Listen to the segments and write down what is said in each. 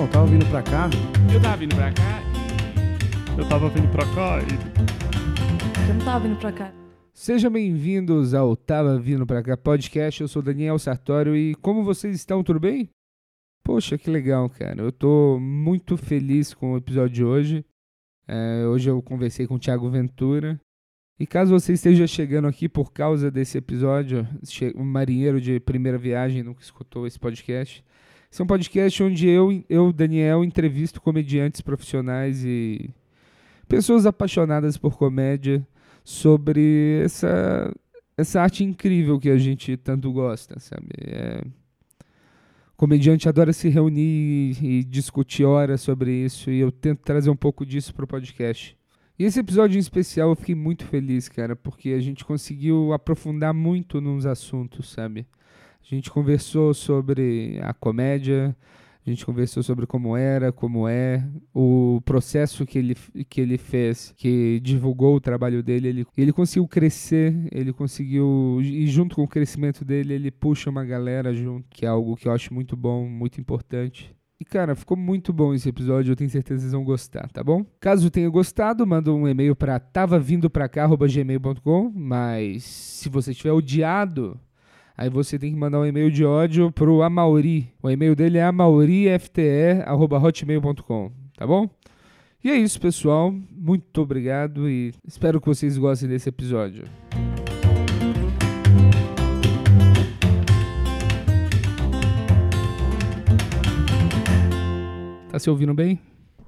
Não, tava vindo pra cá. Eu tava vindo pra cá. Eu tava vindo pra cá e. Eu não tava vindo pra cá. Sejam bem-vindos ao Tava Vindo Pra Cá podcast. Eu sou Daniel Sartório e como vocês estão? Tudo bem? Poxa, que legal, cara. Eu tô muito feliz com o episódio de hoje. É, hoje eu conversei com o Thiago Ventura. E caso você esteja chegando aqui por causa desse episódio, um marinheiro de primeira viagem nunca escutou esse podcast. Esse é um podcast onde eu, eu Daniel, entrevisto comediantes profissionais e pessoas apaixonadas por comédia sobre essa, essa arte incrível que a gente tanto gosta, sabe? É, o comediante adora se reunir e, discutir horas sobre isso e eu tento trazer um pouco disso pro podcast. E esse episódio em especial eu fiquei muito feliz, cara, porque a gente conseguiu aprofundar muito nos assuntos, sabe? A gente conversou sobre a comédia, a gente conversou sobre como era, como é, o processo que ele, que ele fez, que divulgou o trabalho dele. Ele, ele conseguiu crescer, ele conseguiu. E junto com o crescimento dele, ele puxa uma galera junto, que é algo que eu acho muito bom, muito importante. E, cara, ficou muito bom esse episódio, eu tenho certeza que vocês vão gostar, tá bom? Caso tenha gostado, manda um e-mail pra tavavindopracá.gmail.com, mas se você tiver odiado, aí você tem que mandar um e-mail de ódio pro Amauri. O e-mail dele é amaurifte.hotmail.com, tá bom? E é isso, pessoal. Muito obrigado e espero que vocês gostem desse episódio. Tá se ouvindo bem?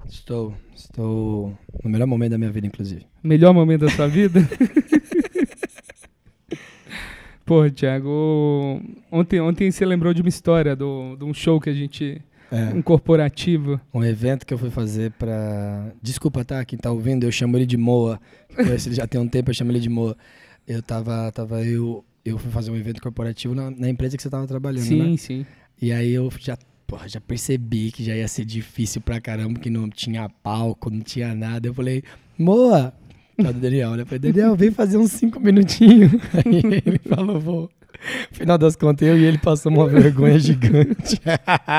Estou. Estou no melhor momento da minha vida, inclusive. Melhor momento da sua vida? Pô, Thiago, ontem, ontem você lembrou de uma história do, de um show que a gente. É. um corporativo. Um evento que eu fui fazer pra. Desculpa, tá? Quem tá ouvindo, eu chamo ele de Moa. Conheço ele já tem um tempo, eu chamo ele de Moa. Eu tava. tava eu, eu fui fazer um evento corporativo na, na empresa que você tava trabalhando, Sim, né? sim. E aí eu já, porra, já percebi que já ia ser difícil pra caramba, que não tinha palco, não tinha nada. Eu falei, Moa! Lá do Daniel, né? Falei, Daniel, vem fazer uns cinco minutinhos. Aí ele falou, vou. Final das contas, eu e ele passamos uma vergonha gigante.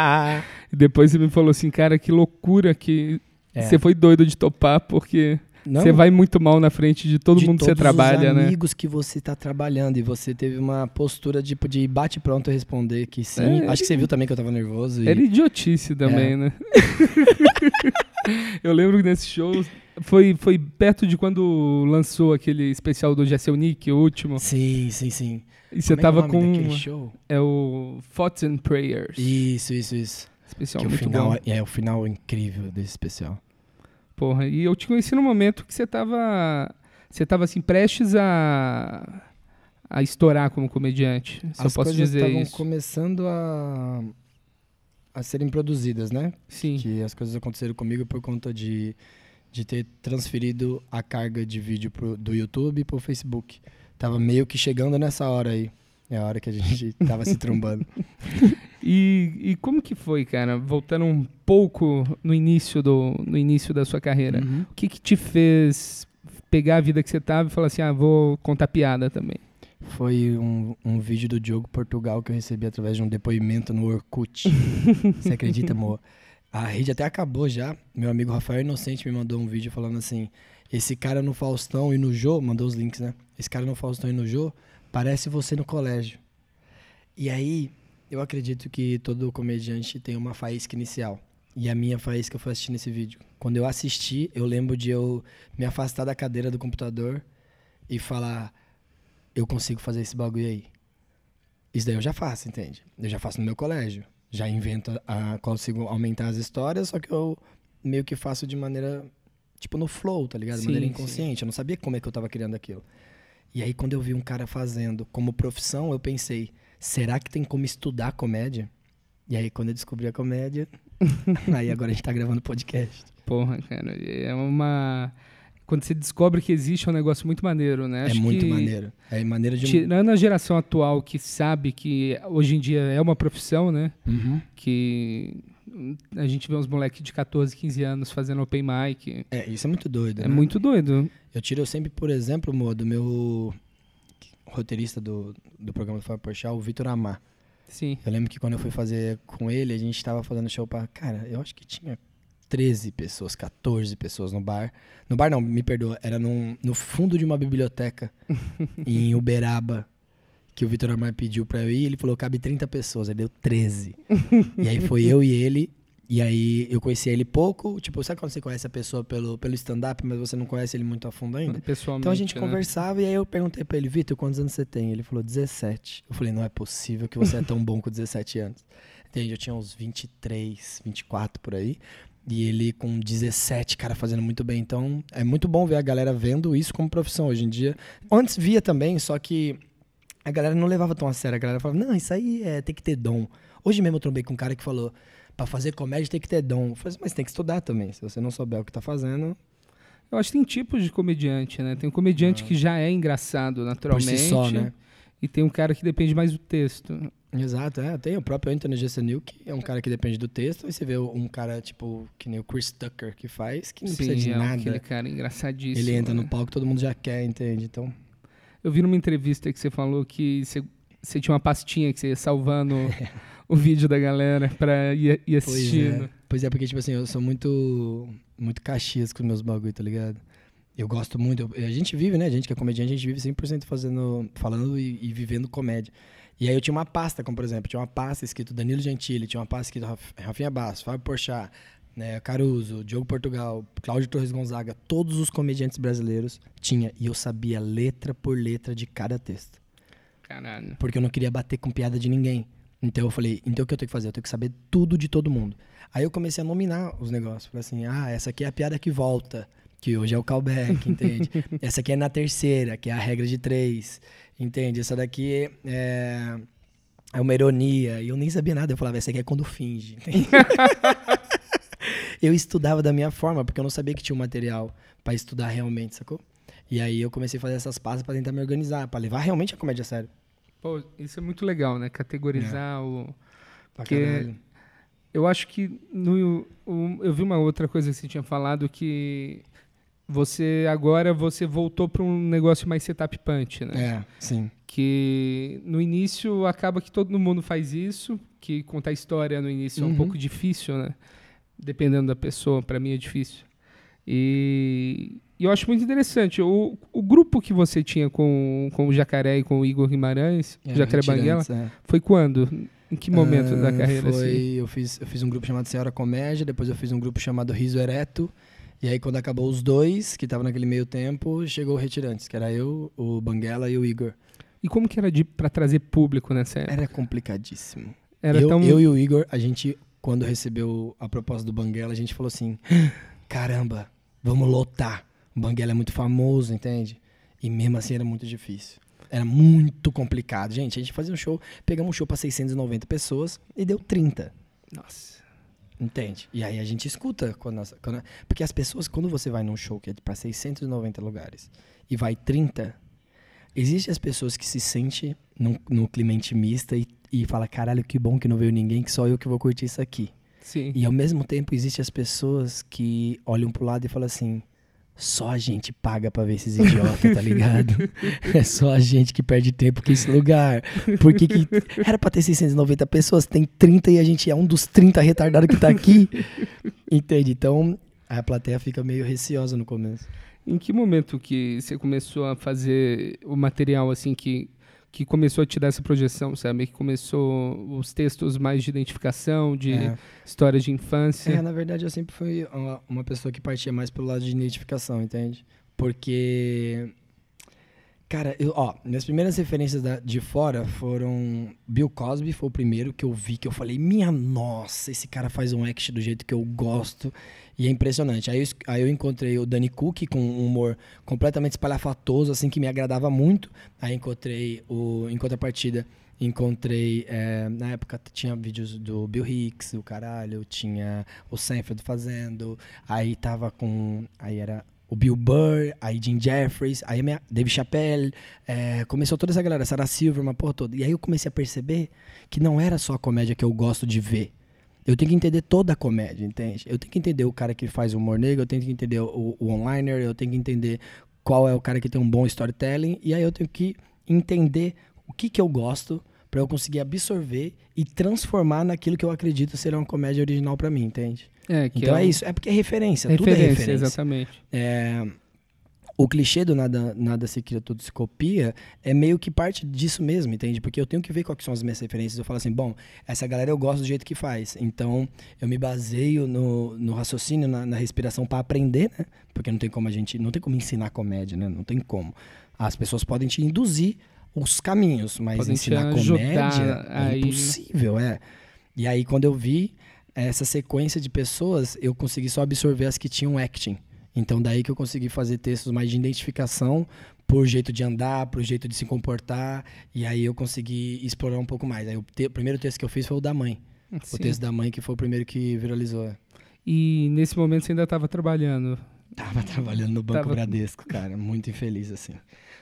Depois você me falou assim, cara, que loucura que É. você foi doido de topar, porque Não, você vai muito mal na frente de todo de mundo que você trabalha, né? amigos que você tá trabalhando e você teve uma postura tipo de bate pronto responder que sim. É. Acho que você viu também que eu tava nervoso. E... Era idiotice também, É. né? eu lembro que nesse show foi, foi perto de quando lançou aquele especial do Jessel Nick, o último. Sim, sim, sim. E você Como é é o tava com. show? É o Thoughts and Prayers. Isso, isso, isso. Especial que o muito final bom. é, é o final incrível desse especial. Porra, e eu te conheci no momento que você tava. Você tava assim, prestes a. a estourar como comediante. Se eu As posso coisas dizer estavam isso. começando a a serem produzidas, né? Sim. Que as coisas aconteceram comigo por conta de, de ter transferido a carga de vídeo pro, do YouTube pro Facebook. Tava meio que chegando nessa hora aí. É a hora que a gente tava se trombando. E, e como que foi, cara? Voltando um pouco no início, do, no início da sua carreira. Uhum. O que, que te fez pegar a vida que você tava e falar assim, ah, vou contar piada também? Foi um, um vídeo do Diogo Portugal que eu recebi através de um depoimento no Orkut. Você acredita, amor? A rede até acabou já. Meu amigo Rafael Inocente me mandou um vídeo falando assim: esse cara no Faustão e no Jô, mandou os links, né? Esse cara no Faustão e no Jô parece você no colégio. E aí, eu acredito que todo comediante tem uma faísca inicial. E a minha faísca foi assistir nesse vídeo. Quando eu assisti, eu lembro de eu me afastar da cadeira do computador e falar: eu consigo fazer esse bagulho aí. Isso daí eu já faço, entende? Eu já faço no meu colégio. Já invento, a, consigo aumentar as histórias, só que eu meio que faço de maneira, tipo, no flow, tá ligado? De Sim, maneira sim. inconsciente. Eu não sabia como é que eu tava criando aquilo. E aí, quando eu vi um cara fazendo como profissão, eu pensei, será que tem como estudar comédia? E aí, quando eu descobri a comédia, aí agora a gente tá gravando podcast. Porra, cara, é uma... Quando você descobre que existe é um negócio muito maneiro, né? é Acho muito que, maneiro. É maneiro de... Tirando a geração atual que sabe que hoje em dia é uma profissão, né? Uhum. Que a gente vê uns moleques de 14, 15 anos fazendo open mic. É, isso é muito doido, É né? muito doido. Eu tiro sempre, por exemplo, Mo, do meu roteirista do, do programa do Fábio Porchat, o Vitor Amar. Sim. Eu lembro que quando eu fui fazer com ele, a gente tava fazendo show pra. Cara, eu acho que tinha 13 pessoas, 14 pessoas no bar. No bar não, me perdoa, era num, no fundo de uma biblioteca em Uberaba. Que o Vitor Amar pediu pra eu ir, ele falou, cabe 30 pessoas, aí deu 13. e aí foi eu e ele, e aí eu conheci ele pouco, tipo, sabe quando você conhece a pessoa pelo, pelo stand-up, mas você não conhece ele muito a fundo ainda? Pessoalmente. Então a gente né? conversava e aí eu perguntei pra ele, Vitor, quantos anos você tem? Ele falou, 17. Eu falei, não é possível que você é tão bom com 17 anos. Entende? Eu tinha uns 23, 24 por aí. E ele com 17, cara, fazendo muito bem. Então é muito bom ver a galera vendo isso como profissão hoje em dia. Antes via também, só que a galera não levava tão a sério. A galera falava, não, isso aí é, tem que ter dom. Hoje mesmo eu trombei com um cara que falou, pra fazer comédia tem que ter dom. Eu falei, mas tem que estudar também. Se você não souber o que tá fazendo, Eu acho que tem tipos de comediante, né? Tem um comediante que já é engraçado por naturalmente. si só, né? E tem um cara que depende mais do texto. Exato, é. Tem o próprio Anthony Jeselnik, que é um cara que depende do texto. E você vê um cara, tipo, que nem o Chris Tucker, que faz, que não precisa de é nada. aquele cara engraçadíssimo. Ele entra né? no palco, todo mundo já quer, entende? Então, Eu vi numa entrevista que você falou que você, você tinha uma pastinha que você ia salvando o vídeo da galera pra ir, ir pois assistindo. é. Pois é, porque, tipo assim, eu sou muito, muito caxias com os meus bagulho, tá ligado? Eu gosto muito. eu- a gente vive, né? A gente que é comediante, a gente vive 100% fazendo, falando e, e vivendo comédia. E aí eu tinha uma pasta, como por exemplo, tinha uma pasta escrito Danilo Gentili, tinha uma pasta escrito Raf- Rafinha Basso, Fábio Porchat, né, Caruso, Diogo Portugal, Cláudio Torres Gonzaga, todos os comediantes brasileiros tinha. E eu sabia letra por letra de cada texto. Caralho. Porque eu não queria bater com piada de ninguém. Então eu falei, então o que eu tenho que fazer? Eu tenho que saber tudo de todo mundo. Aí eu comecei a nominar os negócios. Falei assim, ah, essa aqui é a piada que volta, que hoje é o callback, entende? essa aqui é na terceira, que é a regra de três, entende? Essa daqui é, é uma ironia. E eu nem sabia nada. Eu falava, essa aqui é quando finge. entende? eu estudava da minha forma, porque eu não sabia que tinha um material pra estudar realmente, sacou? E aí eu comecei a fazer essas pastas pra tentar me organizar, pra levar realmente a comédia a sério. Pô, isso é muito legal, né? Categorizar o. Pra Porque- caralho. Eu acho que no, o- eu vi uma outra coisa que você tinha falado que você agora você voltou para um negócio mais setup punch, né? É, sim. Que no início acaba que todo mundo faz isso, que contar história no início é um Uhum. pouco difícil, né? Dependendo da pessoa, para mim é difícil. E, e eu acho muito interessante. O, o grupo que você tinha com, com o Jacaré e com o Igor Guimarães, É, Jacaré Banguela, é. foi quando? Em que momento da Ah, carreira? Foi, assim? eu, fiz, eu fiz um grupo chamado Senhora Comédia, depois eu fiz um grupo chamado Riso Ereto. E aí, quando acabou os dois, que estavam naquele meio tempo, chegou o Retirantes, que era eu, o Banguela e o Igor. E como que era de, pra trazer público nessa época? Era complicadíssimo. Era eu, tão... eu e o Igor, a gente, quando recebeu a proposta do Banguela, a gente falou assim: caramba, vamos lotar. O Banguela é muito famoso, entende? E mesmo assim era muito difícil. Era muito complicado. Gente, a gente fazia um show, pegamos um show pra 690 pessoas e deu 30. Nossa. Entende? E aí a gente escuta. Quando nós- quando- porque as pessoas, quando você vai num show que é pra 690 lugares e vai 30, existem as pessoas que se sentem num, no clima intimista e, e fala, caralho, que bom que não veio ninguém, que só eu que vou curtir isso aqui. Sim. E ao mesmo tempo existem as pessoas que olham pro lado e falam assim, só a gente paga pra ver esses idiotas, tá ligado? É só a gente que perde tempo com esse lugar. Porque que era pra ter 690 pessoas, tem 30 e a gente é um dos 30 retardados que tá aqui. Entende? Então a plateia fica meio receosa no começo. Em que momento que você começou a fazer o material assim que que começou a te dar essa projeção, sabe? Que começou os textos mais de identificação, de É. histórias de infância. É, na verdade eu sempre fui uma, uma pessoa que partia mais pelo lado de identificação, entende? Porque. Cara, eu, ó, minhas primeiras referências da- de fora foram. Bill Cosby foi o primeiro que eu vi, que eu falei, minha nossa, esse cara faz um act do jeito que eu gosto. E é impressionante. Aí eu, aí eu encontrei o Danny Cook com um humor completamente espalhafatoso, assim, que me agradava muito. Aí encontrei o. Em contrapartida, encontrei. é, na época tinha vídeos do Bill Hicks, o caralho, tinha o Seinfeld fazendo. Aí tava com. Aí era o Bill Burr, aí Jim Jeffries, aí minha, Dave Chappelle, é, começou toda essa galera, Sarah Silverman, porra toda. E aí eu comecei a perceber que não era só a comédia que eu gosto de ver. Eu tenho que entender toda a comédia, entende? Eu tenho que entender o cara que faz humor negro, eu tenho que entender o, o onliner, eu tenho que entender qual é o cara que tem um bom storytelling, e aí eu tenho que entender o que que eu gosto pra eu conseguir absorver e transformar naquilo que eu acredito ser uma comédia original pra mim, entende? É, que então é, o- isso, é porque é referência, Referência, tudo é referência. exatamente. É, o clichê do nada, nada se cria, tudo se copia é meio que parte disso mesmo, entende? Porque eu tenho que ver quais são as minhas referências. Eu falo assim, bom, essa galera eu gosto do jeito que faz. Então, eu me baseio no, no raciocínio, na, na respiração para aprender, né? Porque não tem como a gente, não tem como ensinar comédia, né? Não tem como. As pessoas podem te induzir os caminhos, mas Podem ensinar comédia aí, né? é impossível, é. E aí, quando eu vi essa sequência de pessoas, eu consegui só absorver as que tinham acting. Então, daí que eu consegui fazer textos mais de identificação por jeito de andar, por jeito de se comportar. E aí eu consegui explorar um pouco mais. Aí o, te- o primeiro texto que eu fiz foi o da mãe. Sim. O texto da mãe que foi o primeiro que viralizou. E nesse momento você ainda estava trabalhando. Tava trabalhando no Banco Tava- Bradesco, cara. Muito infeliz, assim.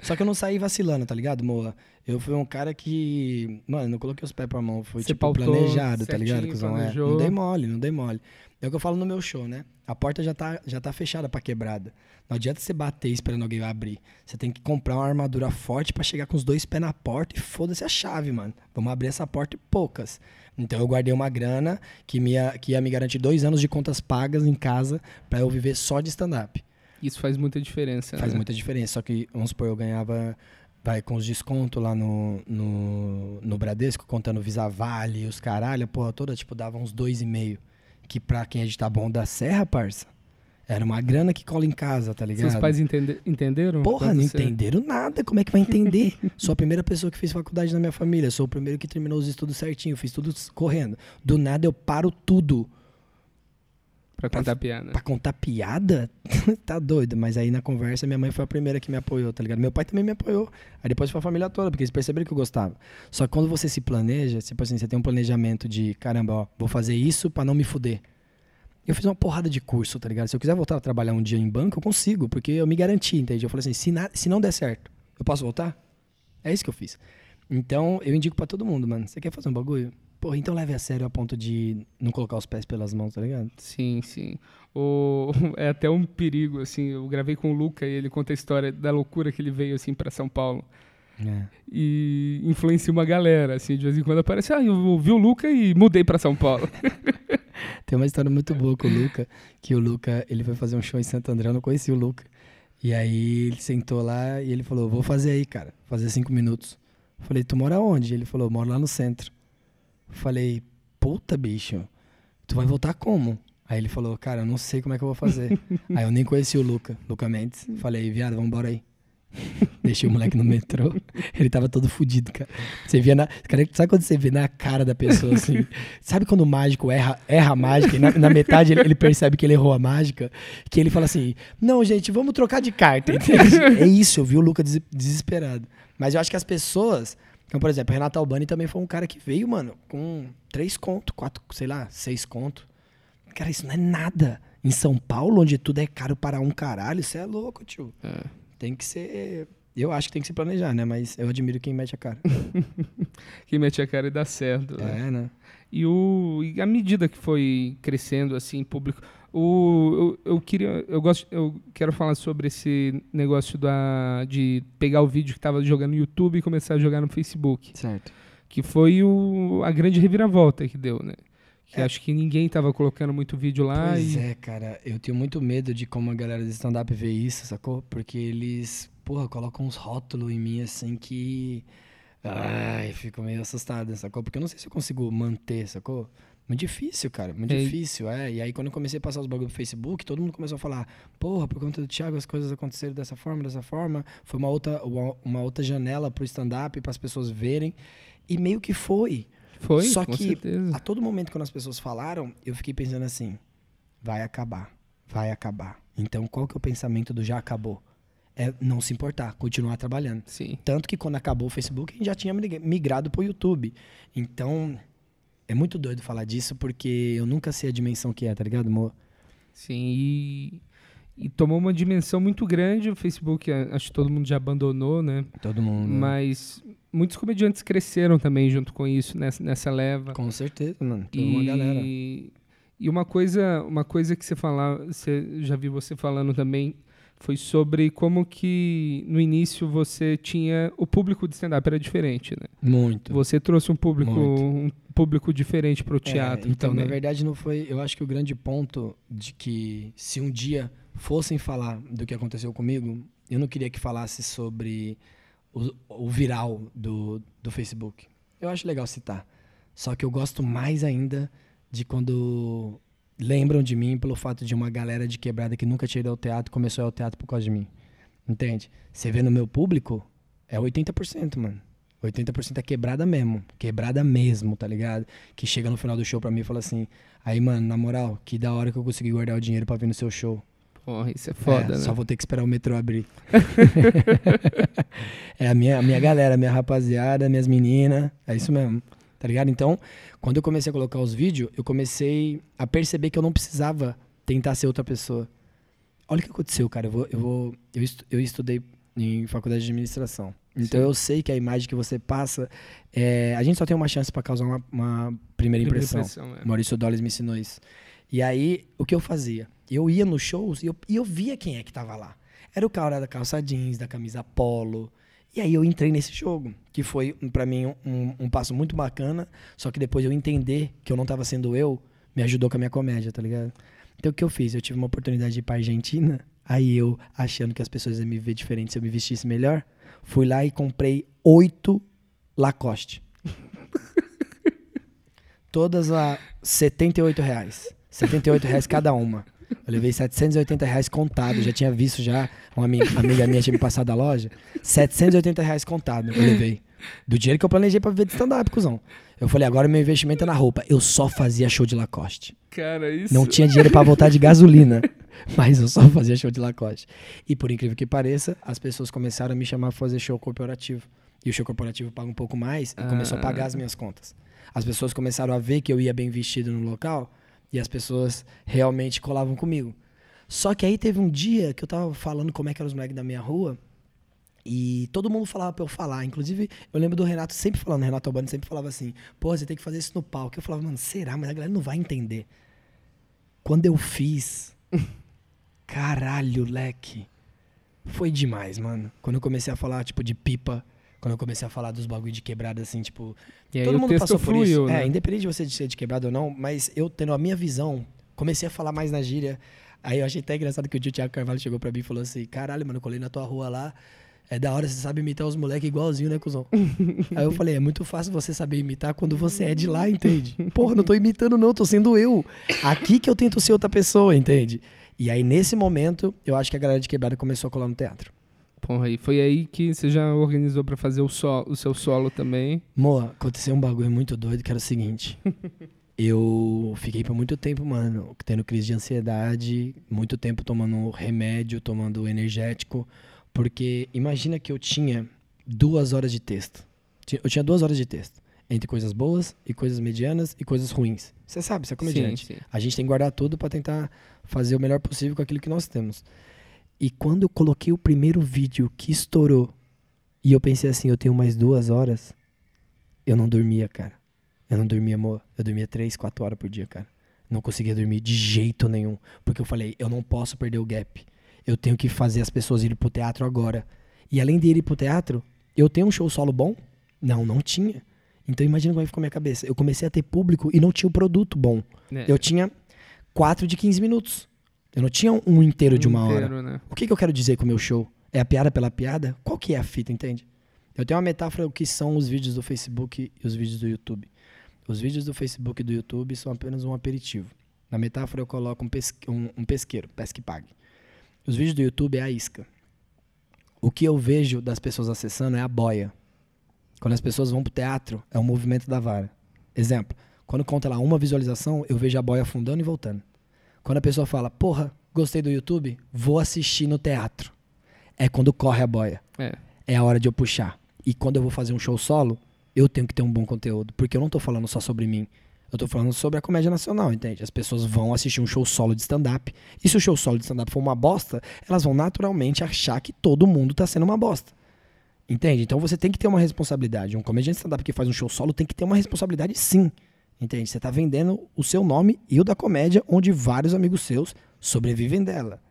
Só que eu não saí vacilando, tá ligado, Moa? Eu fui um cara que. Mano, não coloquei os pés pra mão. Foi, Você tipo, planejado, tá ligado? certinho, cuzão? É, não dei mole, não dei mole. É o que eu falo no meu show, né? A porta já tá, já tá fechada pra quebrada. Não adianta você bater esperando alguém abrir. Você tem que comprar uma armadura forte pra chegar com os dois pés na porta e foda-se a chave, mano. Vamos abrir essa porta e poucas. Então eu guardei uma grana que, ia, que ia me garantir dois anos de contas pagas em casa pra eu viver só de stand-up. Isso faz muita diferença. Faz né? muita diferença. Só que, vamos supor, eu ganhava, vai, com os descontos lá no, no, no Bradesco, contando Visa Vale e os caralho, a porra toda, tipo, dava uns dois e meio. Que pra quem é de Taboão da Serra, parça, era uma grana que cola em casa, tá ligado? Seus pais entende- entenderam? Porra, não entenderam nada. Como é que vai entender? sou a primeira pessoa que fez faculdade na minha família. Sou o primeiro que terminou os estudos certinho. Fiz tudo correndo. Do nada eu paro tudo. Pra contar piada. Pra contar piada? tá doido. Mas aí na conversa, minha mãe foi a primeira que me apoiou, tá ligado? Meu pai também me apoiou. Aí depois foi a família toda, porque eles perceberam que eu gostava. Só que quando você se planeja, tipo assim, você tem um planejamento de, caramba, ó, vou fazer isso pra não me fuder. Eu fiz uma porrada de curso, tá ligado? Se eu quiser voltar a trabalhar um dia em banco, eu consigo, porque eu me garanti, entende? Eu falei assim, se, na- se não der certo, eu posso voltar? É isso que eu fiz. Então, eu indico pra todo mundo, mano. Você quer fazer um bagulho? Porra, então leve a sério a ponto de não colocar os pés pelas mãos, tá ligado? Sim, sim. O... É até um perigo, assim. Eu gravei com o Luca e ele conta a história da loucura que ele veio, assim, pra São Paulo. É. E influencia uma galera, assim. De vez em quando aparece, ah, eu ouvi o Luca e mudei pra São Paulo. Tem uma história muito boa com o Luca, que o Luca, ele foi fazer um show em Santo André, eu não conheci o Luca. E aí ele sentou lá e ele falou, vou fazer aí, cara, fazer cinco minutos. Eu falei, tu mora onde? Ele falou, moro lá no centro. Falei, puta, bicho, tu vai voltar como? Aí ele falou, cara, eu não sei como é que eu vou fazer. aí eu nem conheci o Luca, Luca Mendes. Falei, viado, vambora aí. Deixei o moleque no metrô. Ele tava todo fudido, cara. Você via na. Cara, sabe quando você vê na cara da pessoa assim? Sabe quando o mágico erra, erra a mágica e na, na metade ele, ele percebe que ele errou a mágica? Que ele fala assim: Não, gente, vamos trocar de carta. entende? É isso, eu vi o Luca des- desesperado. Mas eu acho que as pessoas. Então, por exemplo, Renato Albani também foi um cara que veio, mano, com três conto, quatro, sei lá, seis conto. Cara, isso não é nada. Em São Paulo, onde tudo é caro para um caralho, isso é louco, tio. É. Tem que ser. Eu acho que tem que se planejar, né? Mas eu admiro quem mete a cara. Quem mete a cara e dá certo. né? É, né? E, o, e à medida que foi crescendo assim, público, o, eu, eu queria, eu gosto, eu quero falar sobre esse negócio da, de pegar o vídeo que estava jogando no YouTube e começar a jogar no Facebook, Certo. que foi o, a grande reviravolta que deu, né? Que É. acho que ninguém estava colocando muito vídeo lá Pois e é, cara. Eu tenho muito medo de como a galera do stand-up vê isso, sacou? Porque eles, porra, colocam uns rótulos em mim assim que. Ai, fico meio assustado, sacou? Porque eu não sei se eu consigo manter, sacou? Muito difícil, cara. Muito É. difícil, é. E aí, quando eu comecei a passar os bagulho pro Facebook, todo mundo começou a falar: Porra, por conta do Thiago as coisas aconteceram dessa forma, dessa forma. Foi uma outra, uma, uma outra janela pro stand-up, para as pessoas verem. E meio que foi. foi, Só com que certeza. A todo momento quando as pessoas falaram, eu fiquei pensando assim: vai acabar, vai acabar. Então, qual que é o pensamento do já acabou? É não se importar, continuar trabalhando. Sim. Tanto que quando acabou o Facebook, a gente já tinha mig- migrado pro YouTube. Então, é muito doido falar disso, porque eu nunca sei a dimensão que é, tá ligado, amor? Sim, e, e tomou uma dimensão muito grande. O Facebook, acho que todo mundo já abandonou, né? Todo mundo. Mas muitos comediantes cresceram também junto com isso, nessa, nessa leva. Com certeza, mano. Tem E, uma galera. e uma coisa, uma coisa que você falava, você, já vi você falando também, foi sobre como que no início você tinha o público de stand-up era diferente, né? Muito. Você trouxe um público Muito. um público diferente para o teatro É, então, também. na verdade, não foi. Eu acho que o grande ponto de que se um dia fossem falar do que aconteceu comigo, eu não queria que falasse sobre o, o viral do, do Facebook. Eu acho legal citar. Só que eu gosto mais ainda de quando lembram de mim pelo fato de uma galera de quebrada que nunca tinha ido ao teatro começou a ir ao teatro por causa de mim. Entende? Você vê no meu público, é 80%, mano. 80% é quebrada mesmo. Quebrada mesmo, tá ligado? Que chega no final do show pra mim e fala assim: Aí, mano, na moral, que da hora que eu consegui guardar o dinheiro pra vir no seu show. Porra, isso é foda, É, né? Só vou ter que esperar o metrô abrir. é a minha, a minha galera, a minha rapaziada, minhas meninas. É isso mesmo. Tá ligado? Então, quando eu comecei a colocar os vídeos, eu comecei a perceber que eu não precisava tentar ser outra pessoa. Olha o que aconteceu, cara. Eu, vou, eu, vou, eu, estu- eu estudei em faculdade de administração. Então Sim. eu sei que a imagem que você passa, é, a gente só tem uma chance pra causar uma, uma primeira Primeira impressão. impressão, é. Maurício Dollars me ensinou isso. E aí, o que eu fazia? Eu ia nos shows e eu, e eu via quem é que tava lá. Era o cara da calça jeans, da camisa polo. E aí eu entrei nesse jogo, que foi pra mim um, um passo muito bacana, só que depois eu entender que eu não tava sendo eu, me ajudou com a minha comédia, tá ligado? Então o que eu fiz? Eu tive uma oportunidade de ir pra Argentina, aí eu, achando que as pessoas iam me ver diferente se eu me vestisse melhor, fui lá e comprei oito Lacoste. Todas a 78 reais. 78 reais cada uma. Eu levei 780 reais contado. Já tinha visto já. Uma ami- amiga minha tinha me passado da loja. 780 reais contado. Eu levei. Do dinheiro que eu planejei pra viver de stand-up, cuzão. Eu falei, agora meu investimento é na roupa. Eu só fazia show de Lacoste. Cara, isso. Não tinha dinheiro pra voltar de gasolina. Mas eu só fazia show de Lacoste. E por incrível que pareça, as pessoas começaram a me chamar pra fazer show corporativo. E o show corporativo paga um pouco mais e começou a pagar as minhas contas. As pessoas começaram a ver que eu ia bem vestido no local e as pessoas realmente colavam comigo. Só que aí teve um dia que eu tava falando como é que eram os moleques da minha rua e todo mundo falava pra eu falar. Inclusive, eu lembro do Renato sempre falando, Renato Albani sempre falava assim: pô, você tem que fazer isso no palco. Eu falava, mano, será? Mas a galera não vai entender. Quando eu fiz, caralho, leque. Foi demais, mano. Quando eu comecei a falar, tipo, de pipa, quando eu comecei a falar dos bagulho de quebrada, assim, tipo. E todo mundo passou por fluiu, isso. né? É, independente de você ser de quebrada ou não, mas eu tendo a minha visão, comecei a falar mais na gíria. Aí eu achei até engraçado que o dia Thiago Carvalho chegou pra mim e falou assim: caralho, mano, eu colei na tua rua lá. É da hora, você sabe imitar os moleques igualzinho, né, cuzão? Aí eu falei, é muito fácil você saber imitar quando você é de lá, entende? Porra, não tô imitando não, tô sendo eu. Aqui que eu tento ser outra pessoa, entende? E aí, nesse momento, eu acho que a galera de quebrada começou a colar no teatro. Porra, e foi aí que você já organizou pra fazer o, o seu solo também. Moa, aconteceu um bagulho muito doido que era o seguinte. eu fiquei por muito tempo, mano, tendo crise de ansiedade, muito tempo tomando remédio, tomando energético, porque imagina que eu tinha duas horas de texto. Eu tinha duas horas de texto, entre coisas boas e coisas medianas e coisas ruins. Você sabe, você é comediante. Sim, sim. A gente tem que guardar tudo pra tentar fazer o melhor possível com aquilo que nós temos. E quando eu coloquei o primeiro vídeo que estourou, e eu pensei assim, eu tenho mais duas horas, eu não dormia, cara. Eu não dormia, amor. Eu dormia três, quatro horas por dia, cara. Não conseguia dormir de jeito nenhum. Porque eu falei, eu não posso perder o gap. Eu tenho que fazer as pessoas irem pro teatro agora. E além de ir pro teatro, eu tenho um show solo bom? Não, não tinha. Então imagina como é que ficou a minha cabeça. Eu comecei a ter público e não tinha o produto bom. É, Eu tinha quatro de 15 minutos. Eu não tinha um inteiro de um uma hora. inteiro, né? O que, que eu quero dizer com o meu show? É a piada pela piada? Qual que é a fita, entende? Eu tenho uma metáfora do que são os vídeos do Facebook e os vídeos do YouTube. Os vídeos do Facebook e do YouTube são apenas um aperitivo. Na metáfora eu coloco um, pesque- um- um pesqueiro, pesque pague. Os vídeos do YouTube é a isca. O que eu vejo das pessoas acessando é a boia. Quando as pessoas vão pro teatro, é o movimento da vara. Exemplo, quando conta lá uma visualização, eu vejo a boia afundando e voltando. Quando a pessoa fala, porra, gostei do YouTube, vou assistir no teatro. É quando corre a boia. É. É a hora de eu puxar. E quando eu vou fazer um show solo, eu tenho que ter um bom conteúdo. Porque eu não tô falando só sobre mim. Eu tô falando sobre a comédia nacional, entende? As pessoas vão assistir um show solo de stand-up. E se o show solo de stand-up for uma bosta, elas vão naturalmente achar que todo mundo tá sendo uma bosta. Entende? Então você tem que ter uma responsabilidade. Um comediante stand-up que faz um show solo tem que ter uma responsabilidade sim. Entende? Você tá vendendo o seu nome e o da comédia, onde vários amigos seus sobrevivem dela.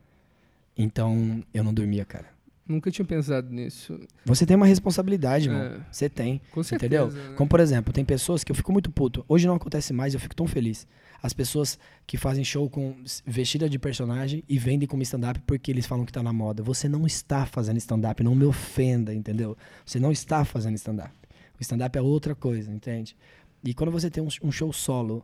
Então, eu não dormia, cara. Nunca tinha pensado nisso. Você tem uma responsabilidade, É. irmão. Você tem. Com certeza. Entendeu? né? Como, por exemplo, tem pessoas que eu fico muito puto. Hoje não acontece mais, eu fico tão feliz. As pessoas que fazem show com vestida de personagem e vendem como stand-up porque eles falam que tá na moda. Você não está fazendo stand-up, não me ofenda, entendeu? Você não está fazendo stand-up. O stand-up é outra coisa, entende? E quando você tem um, um show solo,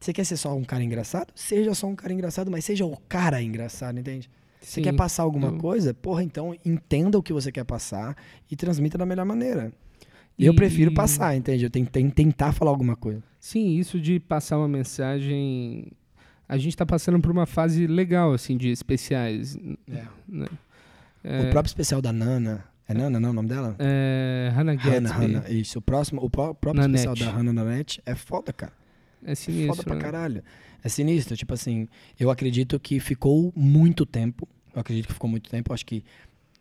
você quer ser só um cara engraçado? Seja só um cara engraçado, mas seja o cara engraçado, entende? Você Sim. quer passar alguma eu- coisa? Porra, então entenda o que você quer passar e transmita da melhor maneira. Eu E- prefiro passar, entende? Eu tenho que tentar falar alguma coisa. Sim, isso de passar uma mensagem. A gente tá passando por uma fase legal, assim, de especiais. né? É, O próprio especial da Nana. É Nana, não, o nome dela? é, Hannah Gatsby. Hannah, Hannah. Isso. O, próximo, o pró- próprio Nanette. especial da Hannah Nanette é foda, cara. É sinistro. foda pra né? caralho. É sinistro. Tipo assim, eu acredito que ficou muito tempo. Eu acredito que ficou muito tempo. Eu acho que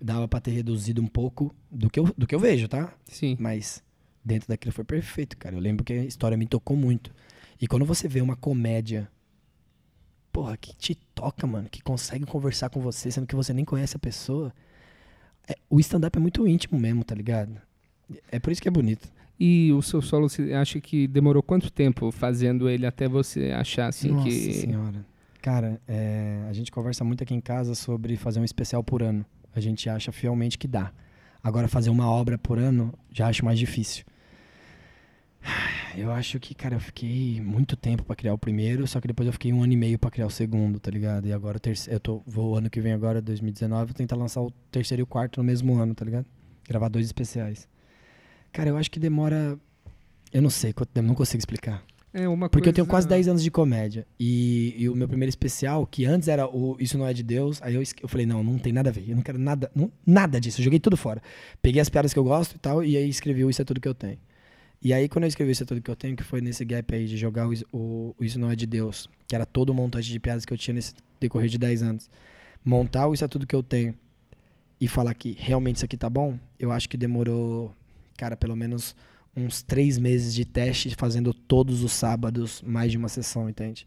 dava pra ter reduzido um pouco do que eu, do que eu vejo, tá? Sim. Mas dentro daquilo foi perfeito, cara. Eu lembro que a história me tocou muito. E quando você vê uma comédia, porra, que te toca, mano, que consegue conversar com você, sendo que você nem conhece a pessoa. É- o stand-up é muito íntimo mesmo, tá ligado? É por isso que é bonito. E o seu solo, você acha que demorou quanto tempo fazendo ele até você achar, assim, Nossa que... senhora. Cara, é, a gente conversa muito aqui em casa sobre fazer um especial por ano. A gente acha fielmente que dá. Agora, fazer uma obra por ano, já acho mais difícil. Eu acho que, cara, eu fiquei muito tempo pra criar o primeiro, só que depois eu fiquei um ano e meio pra criar o segundo, tá ligado? E agora o terceiro, eu tô, vou ano que vem agora, 2019, vou tentar lançar o terceiro e o quarto no mesmo ano, tá ligado? Gravar dois especiais. Cara, eu acho que demora, eu não sei tempo, não consigo explicar. É uma Porque eu tenho coisa- quase 10 anos de comédia. E, e o meu primeiro especial, que antes era o Isso Não É de Deus, aí eu, eu falei, não, não tem nada a ver. Eu não quero nada, não- nada disso. Eu joguei tudo fora. Peguei as piadas que eu gosto e tal, e aí escrevi o Isso É Tudo Que Eu Tenho. E aí, quando eu escrevi Isso É Tudo Que Eu Tenho, que foi nesse gap aí de jogar o, o- o Isso Não É de Deus, que era todo o montante de piadas que eu tinha nesse decorrer de 10 anos. Montar o Isso É Tudo Que Eu Tenho e falar que realmente isso aqui tá bom, eu acho que demorou, cara, pelo menos uns três meses de teste, fazendo todos os sábados mais de uma sessão, entende?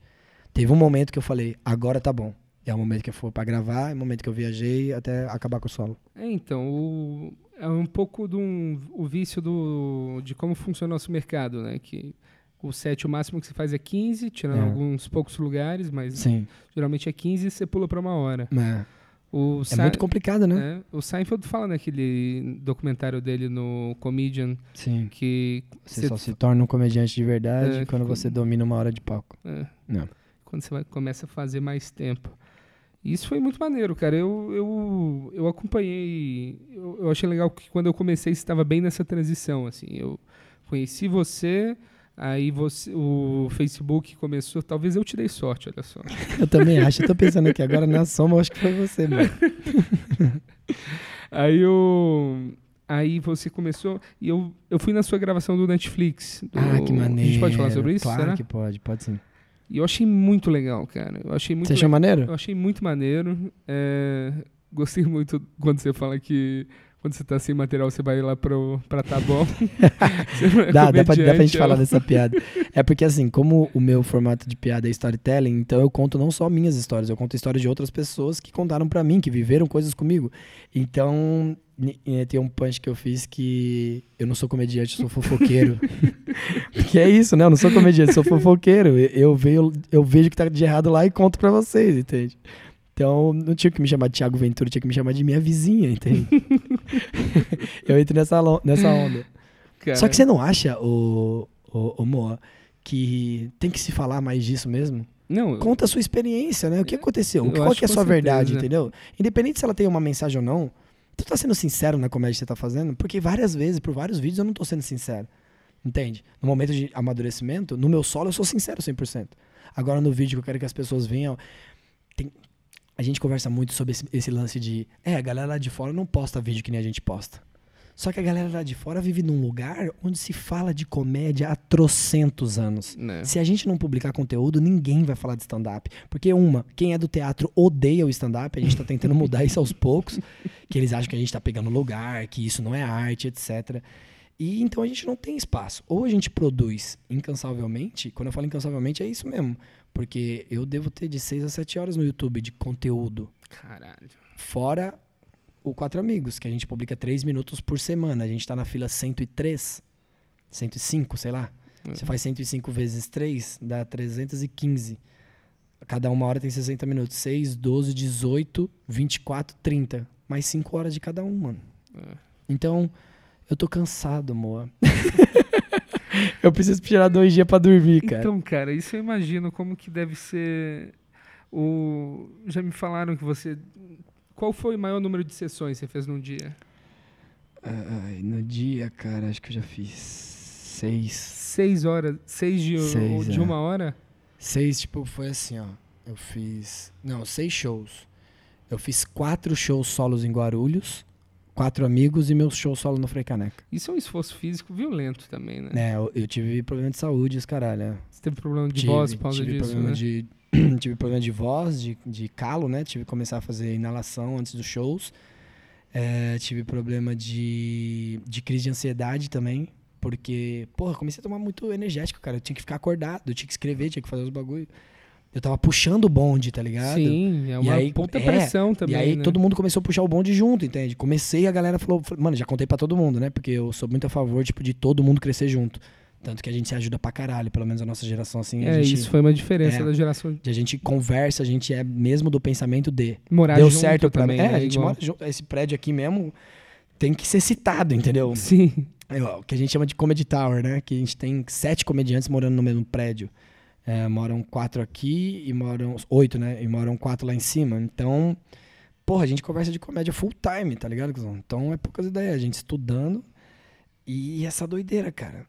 Teve um momento que eu falei, agora tá bom. É o momento que eu for pra gravar, é o momento que eu viajei até acabar com o solo. É, então, o- é um pouco do um- o vício do, de como funciona o nosso mercado, né? Que o set, o máximo que você faz é 15, tirando É. alguns poucos lugares, mas Sim. geralmente é 15 e você pula para uma hora. É, O é muito complicado, né? é, o Seinfeld fala naquele documentário dele no Comedian Sim. que Você só se torna um comediante de verdade É, quando que- você domina uma hora de palco. É. Não. Quando você vai, começa a fazer mais tempo. Isso foi muito maneiro, cara. Eu, eu, eu acompanhei. Eu, eu achei legal que quando eu comecei, você estava bem nessa transição. Assim, eu conheci você, aí você, o Facebook começou. Talvez eu te dei sorte, olha só. Eu também acho. Eu tô pensando aqui agora na soma, eu acho que foi você, mano. Aí eu. Aí você começou. E eu, eu fui na sua gravação do Netflix. do- Ah, que maneiro. A gente pode falar sobre isso? Claro será? que pode, pode sim. E eu achei muito legal, cara. Eu achei muito Você achou maneiro? Eu achei muito maneiro. É, gostei muito quando você fala que quando você tá sem material, você vai lá pro, pra tá bom. É Dá, dá, pra, dá pra gente falar dessa piada. É porque, assim, como o meu formato de piada é storytelling, então eu conto não só minhas histórias, eu conto histórias de outras pessoas que contaram pra mim, que viveram coisas comigo. Então, tem um punch que eu fiz que eu não sou comediante, eu sou fofoqueiro. que é isso, né? Eu não sou comediante, sou fofoqueiro. Eu, vejo, eu vejo o que tá de errado lá e conto pra vocês, entende? Então, não tinha que me chamar de Thiago Ventura, tinha que me chamar de minha vizinha, entende? eu entro nessa, nessa onda. Cara, Só que você não acha, o, o, o Moa, que tem que se falar mais disso mesmo? Não, Conta a sua experiência, né? O que aconteceu? Eu Qual que é a sua verdade, certeza. entendeu? Independente se ela tem uma mensagem ou não, tu tá sendo sincero na comédia que você tá fazendo? Porque várias vezes, por vários vídeos, eu não tô sendo sincero. Entende? No momento de amadurecimento, no meu solo eu sou sincero 100%. Agora no vídeo que eu quero que as pessoas venham, tem- a gente conversa muito sobre esse, esse lance de, é, a galera lá de fora não posta vídeo que nem a gente posta. Só que a galera lá de fora vive num lugar onde se fala de comédia há trocentos anos. né? Se a gente não publicar conteúdo, ninguém vai falar de stand-up. Porque, uma, quem é do teatro odeia o stand-up, a gente tá tentando mudar isso aos poucos, que eles acham que a gente tá pegando lugar, que isso não é arte, etc. E então a gente não tem espaço. Ou a gente produz incansavelmente, quando eu falo incansavelmente é isso mesmo, porque eu devo ter de 6 a 7 horas no YouTube de conteúdo, Caralho. fora o Quatro Amigos, que a gente publica 3 minutos por semana. A gente tá na fila 103, 105, sei lá. É. Você faz 105 vezes 3, dá 315. Cada uma hora tem 60 minutos. 6, 12, 18, 24, 30. Mais 5 horas de cada um, mano. É. Então, eu tô cansado, Moa. eu preciso tirar dois dias pra dormir, cara. Então, cara, isso eu imagino como que deve ser o... Já me falaram que você... Qual foi o maior número de sessões que você fez num dia? Ai, no dia, cara, acho que eu já fiz seis. Seis horas? Seis de, Seis, de é. uma hora? Seis, tipo, foi assim, ó. Eu fiz. Não, seis shows. Eu fiz quatro shows solos em Guarulhos, quatro amigos e meus shows solo no Frei Caneca. Isso é um esforço físico violento também, né? Né, eu, eu tive problema de saúde, os caralho. né? Você teve problema de tive, voz por causa tive disso, problema né? de tive problema de voz, de, de calo, né? Tive que começar a fazer inalação antes dos shows. É, tive problema de, de crise de ansiedade também. Porque, porra, comecei a tomar muito energético, cara. Eu tinha que ficar acordado, eu tinha que escrever, tinha que fazer os bagulho. Eu tava puxando o bonde, tá ligado? Sim, é uma aí- puta é, pressão também, e aí né? todo mundo começou a puxar o bonde junto, entende? Comecei, a galera falou, mano, já contei pra todo mundo, né? Porque eu sou muito a favor, tipo, de todo mundo crescer junto. Tanto que a gente se ajuda pra caralho, pelo menos a nossa geração, assim. É, gente, isso foi uma diferença é. da geração A gente conversa, a gente é mesmo do pensamento de. morar Deu junto certo pra mim. também, É, né? a gente Igual- mora junto. Esse prédio aqui mesmo tem que ser citado, entendeu? Sim, É, o que a gente chama de Comedy Tower, né? Que a gente tem sete comediantes morando no mesmo prédio. É, moram quatro aqui e moram. Oito, né? E moram quatro lá em cima. Então, porra, a gente conversa de comédia full time, tá ligado? Então é poucas ideias. A gente estudando e essa doideira, cara.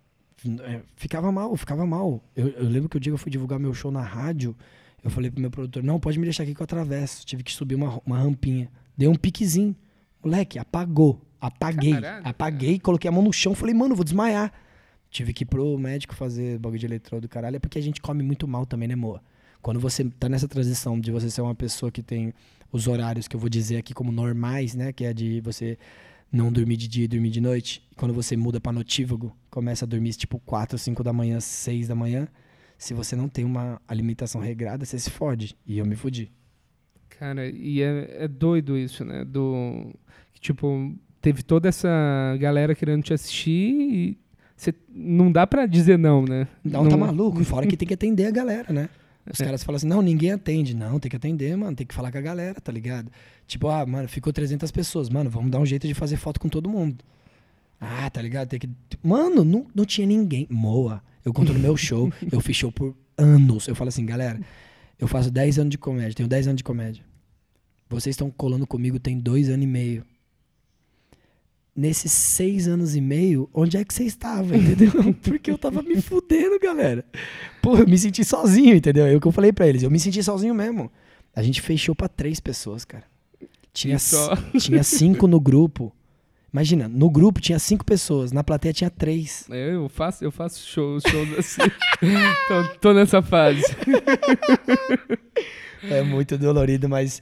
É, ficava mal, ficava mal. Eu, eu lembro que o dia que eu fui divulgar meu show na rádio, eu falei pro meu produtor: não, pode me deixar aqui que eu atravesso. Tive que subir uma, uma rampinha. Dei um piquezinho. Moleque, apagou. Apaguei. Caralho, apaguei, coloquei a mão no chão, falei, mano, vou desmaiar. Tive que ir pro médico fazer bagulho de eletrodo do caralho. É porque a gente come muito mal também, né, Moa? Quando você tá nessa transição de você ser uma pessoa que tem os horários que eu vou dizer aqui como normais, né? Que é de você não dormir de dia e dormir de noite. E quando você muda pra notívago, começa a dormir tipo 4, 5 da manhã, 6 da manhã. Se você não tem uma alimentação regrada, você se fode. E eu me fudi. cara, e é, é doido isso, né? Do. Tipo, teve toda essa galera querendo te assistir e você não dá pra dizer não, né? Não, tá maluco? Fora que tem que atender a galera, né? Os caras falam assim, não, ninguém atende. Não, tem que atender, mano. Tem que falar com a galera, tá ligado? Tipo, ah, mano, ficou 300 pessoas. Mano, vamos dar um jeito de fazer foto com todo mundo. Ah, tá ligado? Tem que... Mano, não, não tinha ninguém. Moa, eu conto no meu show. eu fiz show por anos. Eu falo assim, galera, eu faço 10 anos de comédia. Tenho 10 anos de comédia. Vocês estão colando comigo tem dois anos e meio. Nesses seis anos e meio, onde é que você estava, entendeu? Porque eu tava me fudendo, galera. Pô, eu me senti sozinho, entendeu? É o que eu falei pra eles. Eu me senti sozinho mesmo. A gente fechou pra três pessoas, cara. Tinha, E tinha cinco no grupo. Imagina, no grupo tinha cinco pessoas, na plateia tinha três. É, Eu faço, eu faço shows, shows assim. tô, tô nessa fase. É muito dolorido, mas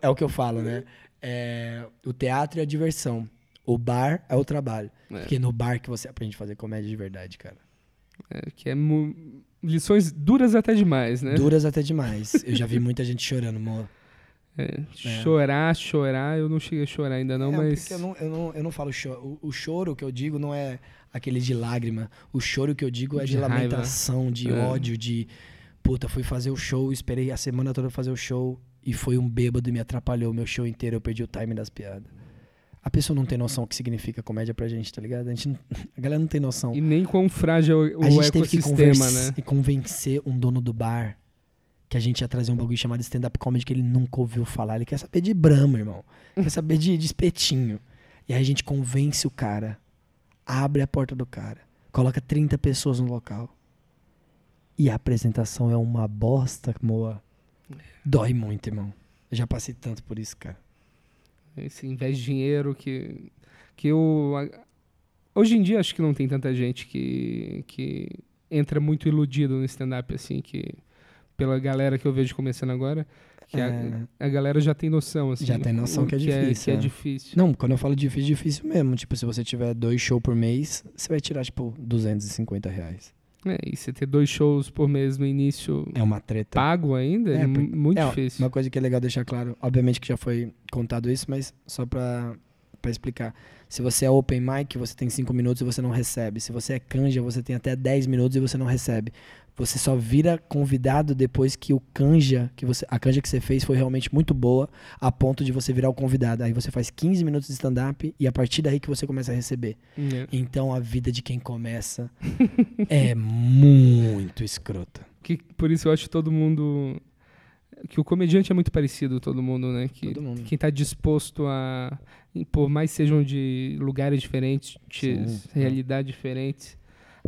é o que eu falo, né? É, o teatro é a diversão. O bar é o trabalho. É. Porque no bar que você aprende a fazer comédia de verdade, cara. É, que é mu- lições duras até demais, né? Duras até demais. Eu já vi muita gente chorando, amor. É, Chorar, chorar, eu não cheguei a chorar ainda não, é, mas eu não, eu não, eu não falo choro. O, o choro que eu digo não é aquele de lágrima. O choro que eu digo é de, De lamentação, de É. ódio, de puta, fui fazer o show, esperei a semana toda fazer o show e foi um bêbado e me atrapalhou o meu show inteiro, eu perdi o time das piadas. A pessoa não tem noção o que significa comédia pra gente, tá ligado? A, gente não- a galera não tem noção. e nem quão frágil é o a gente teve que ecossistema, conversa- né? e convencer um dono do bar que a gente ia trazer um bagulho chamado stand-up comedy que ele nunca ouviu falar. Ele quer saber de Brahma, irmão. Quer saber de, de espetinho. E aí a gente convence o cara, abre a porta do cara, coloca 30 pessoas no local. E a apresentação é uma bosta, moa. Dói muito, irmão. Eu já passei tanto por isso, cara. Esse invés de dinheiro que que eu a- hoje em dia acho que não tem tanta gente que que entra muito iludido no stand up assim que pela galera que eu vejo começando agora, que a- É. a, galera já tem noção, assim. Já tem noção o que é difícil, que é é. difícil. Não, quando eu falo difícil, difícil mesmo. Tipo, se você tiver dois shows por mês, você vai tirar, tipo, 250 reais. É, e você ter dois shows por mês no início É uma treta. pago ainda, é, É, muito É, difícil. Uma coisa que é legal deixar claro, obviamente que já foi contado isso, mas só pra, pra explicar. Se você é open mic, você tem 5 minutos e você não recebe. Se você é canja, você tem até 10 minutos e você não recebe. Você só vira convidado depois que o canja, que você, a canja que você fez foi realmente muito boa, a ponto de você virar o convidado. Aí você faz 15 minutos de stand-up e a partir daí que você começa a receber. É. Então a vida de quem começa é muito escrota. Que, por isso eu acho todo mundo. Que o comediante é muito parecido, todo mundo, né? Que Todo mundo. quem tá disposto a. Por mais sejam de lugares diferentes, Sim. realidades diferentes,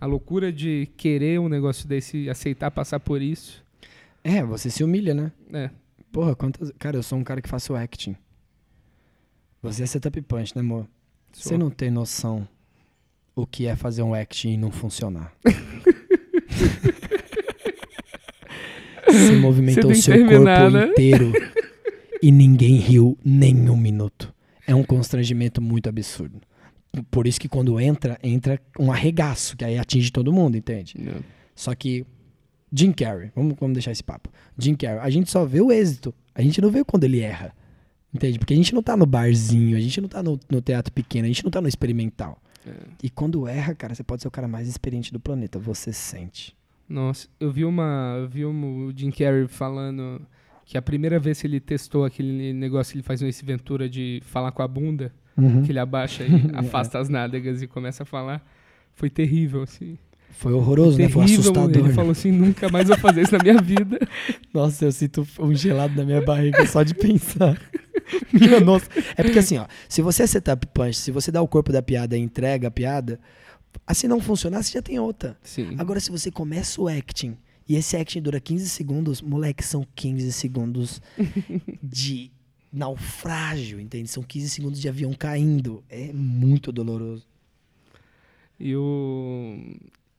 a loucura de querer um negócio desse, aceitar passar por isso. É, você se humilha, né? É. Porra, quantas. Cara, eu sou um cara que faço acting. Você é setup punch, né, amor? Você sou- não tem noção o que é fazer um acting e não funcionar. Você movimentou o seu terminar, corpo né? inteiro e ninguém riu nem um minuto. É um constrangimento muito absurdo. Por isso que quando entra, entra um arregaço, que aí atinge todo mundo, entende? Não. Só que Jim Carrey, vamos, vamos deixar esse papo. Jim Carrey, a gente só vê o êxito. A gente não vê quando ele erra. Entende? Porque a gente não tá no barzinho, a gente não tá no, no teatro pequeno, a gente não tá no experimental. É. E quando erra, cara, você pode ser o cara mais experiente do planeta. Você sente. Nossa, eu vi uma. Eu vi um, o Jim Carrey falando que a primeira vez que ele testou aquele negócio que ele faz no Ace Ventura de falar com a bunda, que ele abaixa e afasta as nádegas e começa a falar, foi terrível, assim. Foi horroroso, né? Foi terrível. assustador. Ele né? falou assim, nunca mais vou fazer isso na minha vida. Nossa, eu sinto um gelado na minha barriga só de pensar. Minha nossa. É porque assim, ó, se você é setup punch, se você dá o corpo da piada e entrega a piada, assim não funcionar, você já tem outra. Sim. Agora, se você começa o acting e esse acting dura 15 segundos, moleque, são 15 segundos de naufrágio, entende? São 15 segundos de avião caindo. É muito doloroso. E o.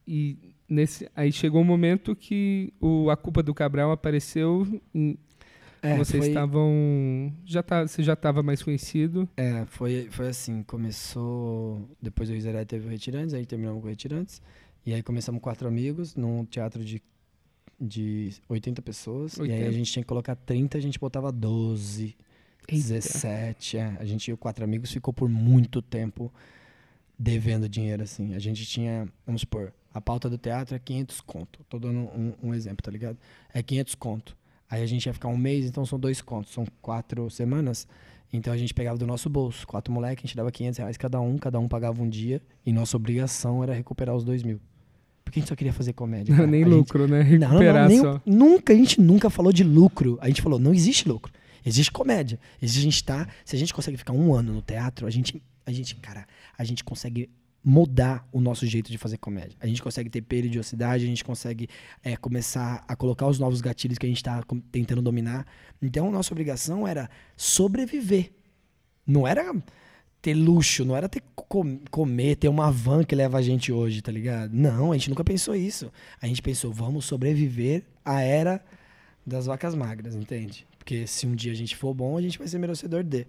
E nesse, aí chegou um momento que o, a culpa do Cabral apareceu. em- É, vocês foi, estavam. Já tá, você já estava mais conhecido. é, foi, foi assim, começou... Depois do Riseré teve o Retirantes, aí terminamos com o Retirantes. E aí começamos quatro amigos num teatro de, de 80 pessoas. E aí 80. a gente tinha que colocar 30, a gente botava 12, Eita. 17. É. A gente, o quatro amigos, ficou por muito tempo devendo dinheiro, assim. A gente tinha, vamos supor, a pauta do teatro é 500 conto. Tô dando um, um exemplo, tá ligado? É 500 conto. Aí a gente ia ficar um mês, então são dois contos, são quatro semanas. Então a gente pegava do nosso bolso, quatro moleques, a gente dava 500 reais cada um, cada um pagava um dia, e nossa obrigação era recuperar os dois mil. Porque a gente só queria fazer comédia. cara. Nem A gente- lucro, né? não, não, não, Recuperar nem- só. Nunca, a gente nunca falou de lucro. A gente falou, não existe lucro. Existe comédia. Existe a gente tá. Se a gente consegue ficar um ano no teatro, a gente, a gente, cara, a gente consegue mudar o nosso jeito de fazer comédia. A gente consegue ter periodicidade, a gente consegue é, começar a colocar os novos gatilhos que a gente está tentando dominar. Então, nossa obrigação era sobreviver. Não era ter luxo, não era ter com- comer, ter uma van que leva a gente hoje, tá ligado? Não, a gente nunca pensou isso. A gente pensou, vamos sobreviver à era das vacas magras, entende? Porque se um dia a gente for bom, a gente vai ser merecedor de.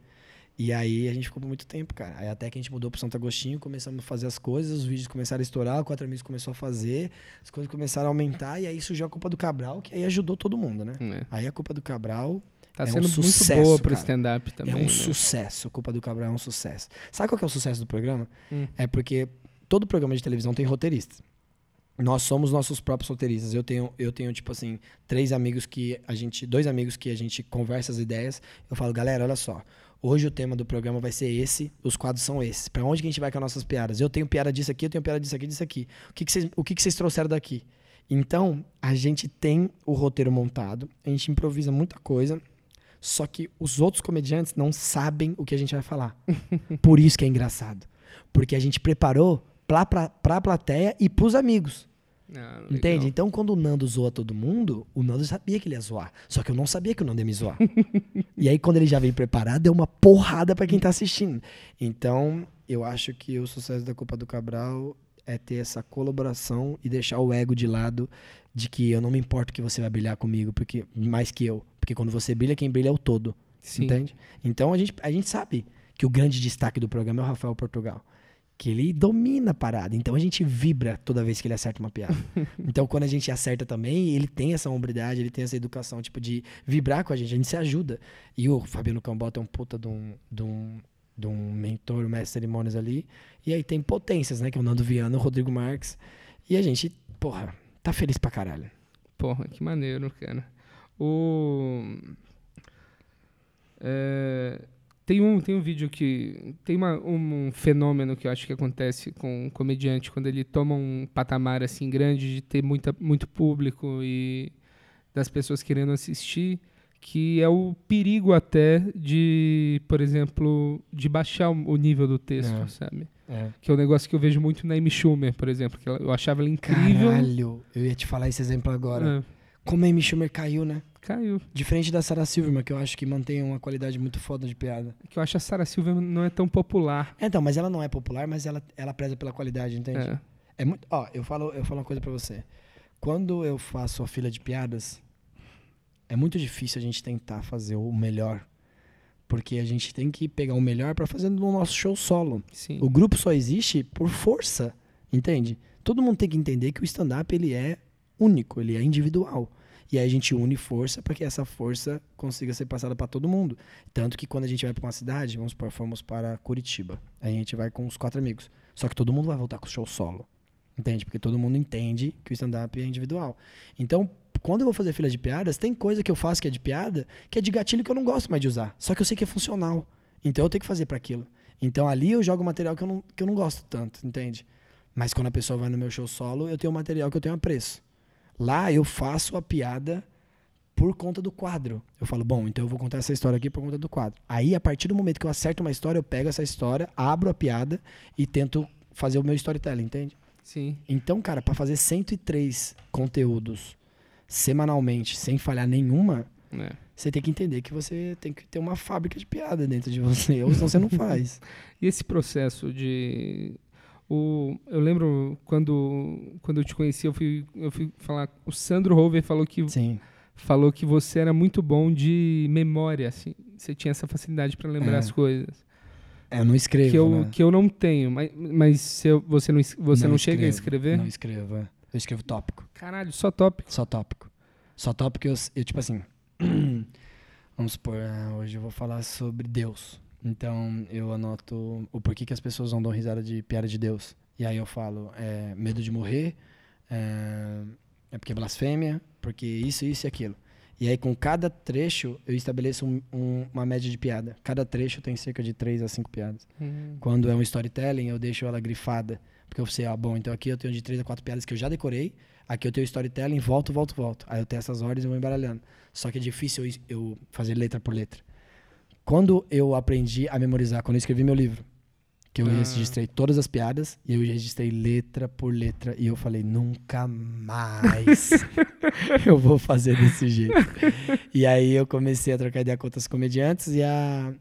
E aí a gente ficou por muito tempo, cara. Aí até que a gente mudou pro Santo Agostinho, começamos a fazer as coisas, os vídeos começaram a estourar, o Quatro Amigos começou a fazer, as coisas começaram a aumentar, e aí surgiu a culpa do Cabral, que aí ajudou todo mundo, né? É. Aí a culpa do Cabral Tá É um sendo muito sucesso, boa pro stand-up também. é um né? sucesso. A culpa do Cabral é um sucesso. Sabe qual que é o sucesso do programa? Hum. É porque todo programa de televisão tem roteiristas. Nós somos nossos próprios roteiristas. Eu tenho, eu tenho tipo assim, três amigos que a gente, dois amigos que a gente conversa as ideias. Eu falo, galera, olha só. Hoje o tema do programa vai ser esse, os quadros são esses. Pra onde que a gente vai com as nossas piadas? Eu tenho piada disso aqui, eu tenho piada disso aqui, disso aqui. O que que vocês, o que que vocês trouxeram daqui? Então, a gente tem o roteiro montado, a gente improvisa muita coisa, só que os outros comediantes não sabem o que a gente vai falar. Por isso que é engraçado. Porque a gente preparou pra, pra, pra plateia e pros amigos. Ah. Entende? Então, quando o Nando zoa todo mundo, o Nando sabia que ele ia zoar. Só que eu não sabia que o Nando ia me zoar. e aí, quando ele já veio preparado, deu uma porrada pra quem tá assistindo. Então, eu acho que o sucesso da Culpa do Cabral é ter essa colaboração e deixar o ego de lado de que eu não me importo que você vai brilhar comigo, porque mais que eu. Porque quando você brilha, quem brilha é o todo. Sim. Entende? Então a gente, a gente sabe que o grande destaque do programa é o Rafael Portugal. Que ele domina a parada. Então a gente vibra toda vez que ele acerta uma piada. então quando a gente acerta também, ele tem essa hombridade, ele tem essa educação, tipo, de vibrar com a gente. A gente se ajuda. E o Fabiano Cambota é um puta de um, de um, de um mentor, um mestre de cerimônias ali. E aí tem potências, né? Que é o Nando Viana, o Rodrigo Marques. E a gente, porra, tá feliz pra caralho. Porra, que maneiro, cara. O. É, tem, um, tem um vídeo que. Tem uma, um, um fenômeno que eu acho que acontece com um comediante quando ele toma um patamar assim grande de ter muita, muito público e das pessoas querendo assistir, que é o perigo até de, por exemplo, de baixar o nível do texto, É. sabe? É. Que é um negócio que eu vejo muito na Amy Schumer, por exemplo, que eu achava ela incrível. Caralho, eu ia te falar esse exemplo agora. É, Como a Amy Schumer caiu, né? Caiu. Diferente da Sarah Silverman, que eu acho que mantém uma qualidade muito foda de piada. Que eu acho a Sarah Silva não é tão popular. É, então, mas ela não é popular, mas ela, ela preza pela qualidade, entende? É. É muito. Ó, eu falo, eu falo uma coisa pra você. Quando eu faço a fila de piadas, é muito difícil a gente tentar fazer o melhor. Porque a gente tem que pegar o melhor pra fazer no nosso show solo. Sim. O grupo só existe por força, entende? Todo mundo tem que entender que o stand-up ele é único, ele é individual. E aí a gente une força para que essa força consiga ser passada para todo mundo. Tanto que quando a gente vai para uma cidade, vamos supor, fomos para Curitiba. A gente vai com os quatro amigos. Só que todo mundo vai voltar com o show solo. Entende? Porque todo mundo entende que o stand-up é individual. Então, quando eu vou fazer fila de piadas, tem coisa que eu faço que é de piada, que é de gatilho que eu não gosto mais de usar. Só que eu sei que é funcional. Então eu tenho que fazer para aquilo. Então ali eu jogo material que eu, não, que eu não gosto tanto, entende? Mas quando a pessoa vai no meu show solo, eu tenho um material que eu tenho apreço. Lá eu faço a piada por conta do quadro. Eu falo, bom, então eu vou contar essa história aqui por conta do quadro. Aí, a partir do momento que eu acerto uma história, eu pego essa história, abro a piada e tento fazer o meu storytelling, entende? Sim. Então, cara, para fazer 103 conteúdos semanalmente, sem falhar nenhuma, É. você tem que entender que você tem que ter uma fábrica de piada dentro de você, ou senão você não faz. E esse processo de. O, eu lembro quando, quando eu te conheci, eu fui, eu fui falar. O Sandro Rover falou que, Sim. falou que você era muito bom de memória, assim. Você tinha essa facilidade para lembrar É. as coisas. É, eu não escrevo, que, eu, né? que eu não tenho. Mas, mas se eu- você não, você não, chega a escrever? Não escrevo, é. Eu escrevo tópico. Caralho, só tópico. Só tópico. Só tópico eu, eu tipo assim. vamos supor, ah, hoje eu vou falar sobre Deus. Então eu anoto o porquê que as pessoas não dão risada de piada de Deus. E aí eu falo, é, medo de morrer, é, é porque é blasfêmia, porque isso, isso e aquilo. E aí com cada trecho eu estabeleço um- um- uma média de piada. Cada trecho tem cerca de 3 a 5 piadas. Hum. Quando é um storytelling, eu deixo ela grifada. Porque eu sei, ah, bom, então aqui eu tenho de 3 a 4 piadas que eu já decorei. Aqui eu tenho storytelling, volto, volto, volto. Aí eu tenho essas ordens e vou embaralhando. Só que é difícil eu, eu fazer letra por letra. Quando eu aprendi a memorizar, quando eu escrevi meu livro, que eu Ah. registrei todas as piadas e eu registrei letra por letra e eu falei, nunca mais eu vou fazer desse jeito. e aí eu comecei a trocar ideia com outros comediantes e a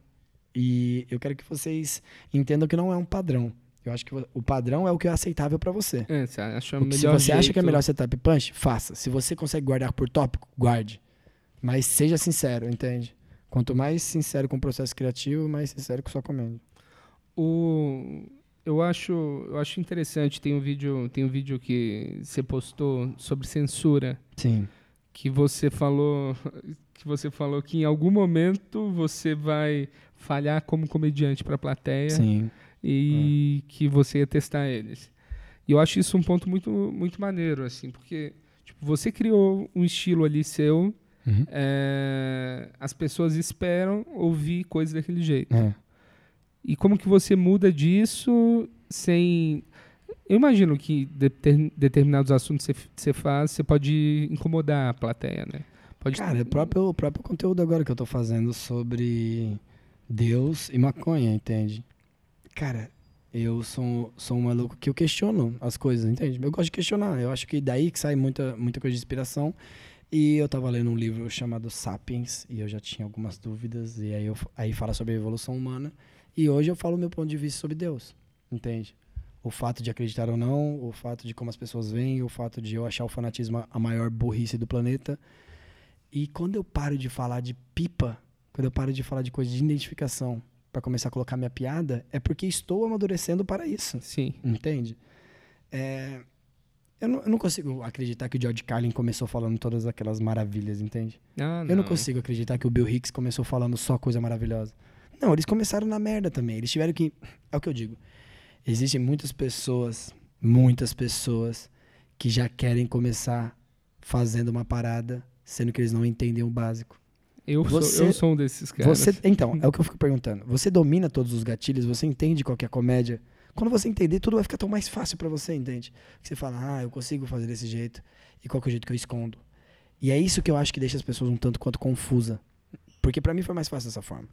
e eu quero que vocês entendam que não é um padrão. Eu acho que o padrão é o que é aceitável pra você. É, você acha melhor que- Se você acha que é jeito- melhor setup punch, faça. Se você consegue guardar por tópico, guarde. Mas seja sincero, entende? Quanto mais sincero com o processo criativo, mais sincero com sua comédia. O, eu acho, eu acho interessante. Tem um vídeo, tem um vídeo que você postou sobre censura, Sim. que você falou, que você falou que em algum momento você vai falhar como comediante para a plateia Sim. e que você ia testar eles. E eu acho isso um ponto muito, muito maneiro, assim, porque tipo, você criou um estilo ali seu, Uhum. é, as pessoas esperam ouvir coisas daquele jeito. É. E como que você muda disso sem. Eu imagino que deter- determinados assuntos que você- faz, você pode incomodar a plateia, né? Pode Cara, o próprio, o próprio conteúdo agora que eu tô fazendo sobre Deus e maconha, entende? Cara, eu sou, sou um maluco que eu questiono as coisas, entende? Eu gosto de questionar. Eu acho que daí que sai muita, muita coisa de inspiração. E eu tava lendo um livro chamado Sapiens, e eu já tinha algumas dúvidas, e aí, eu, aí fala sobre a evolução humana. E hoje eu falo meu ponto de vista sobre Deus, entende? o fato de acreditar ou não, o fato de como as pessoas veem, o fato de eu achar o fanatismo a maior burrice do planeta. E quando eu paro de falar de pipa, quando eu paro de falar de coisa de identificação para começar a colocar minha piada, é porque estou amadurecendo para isso. Sim. Entende? É, eu, não, eu não consigo acreditar que o George Carlin começou falando todas aquelas maravilhas, entende? Ah, Eu não consigo acreditar que o Bill Hicks começou falando só coisa maravilhosa. Não, eles começaram na merda também. Eles tiveram que. É o que eu digo. Existem muitas pessoas, muitas pessoas, que já querem começar fazendo uma parada, sendo que eles não entendem o básico. Eu, Você- sou, eu sou um desses caras. Você, então, é o que eu fico perguntando. Você domina todos os gatilhos, você entende qual é a comédia. Quando você entender, tudo vai ficar tão mais fácil pra você, entende? Que você fala, ah, eu consigo fazer desse jeito, e qual que é o jeito que eu escondo. E é isso que eu acho que deixa as pessoas um tanto quanto confusa. Porque pra mim foi mais fácil dessa forma.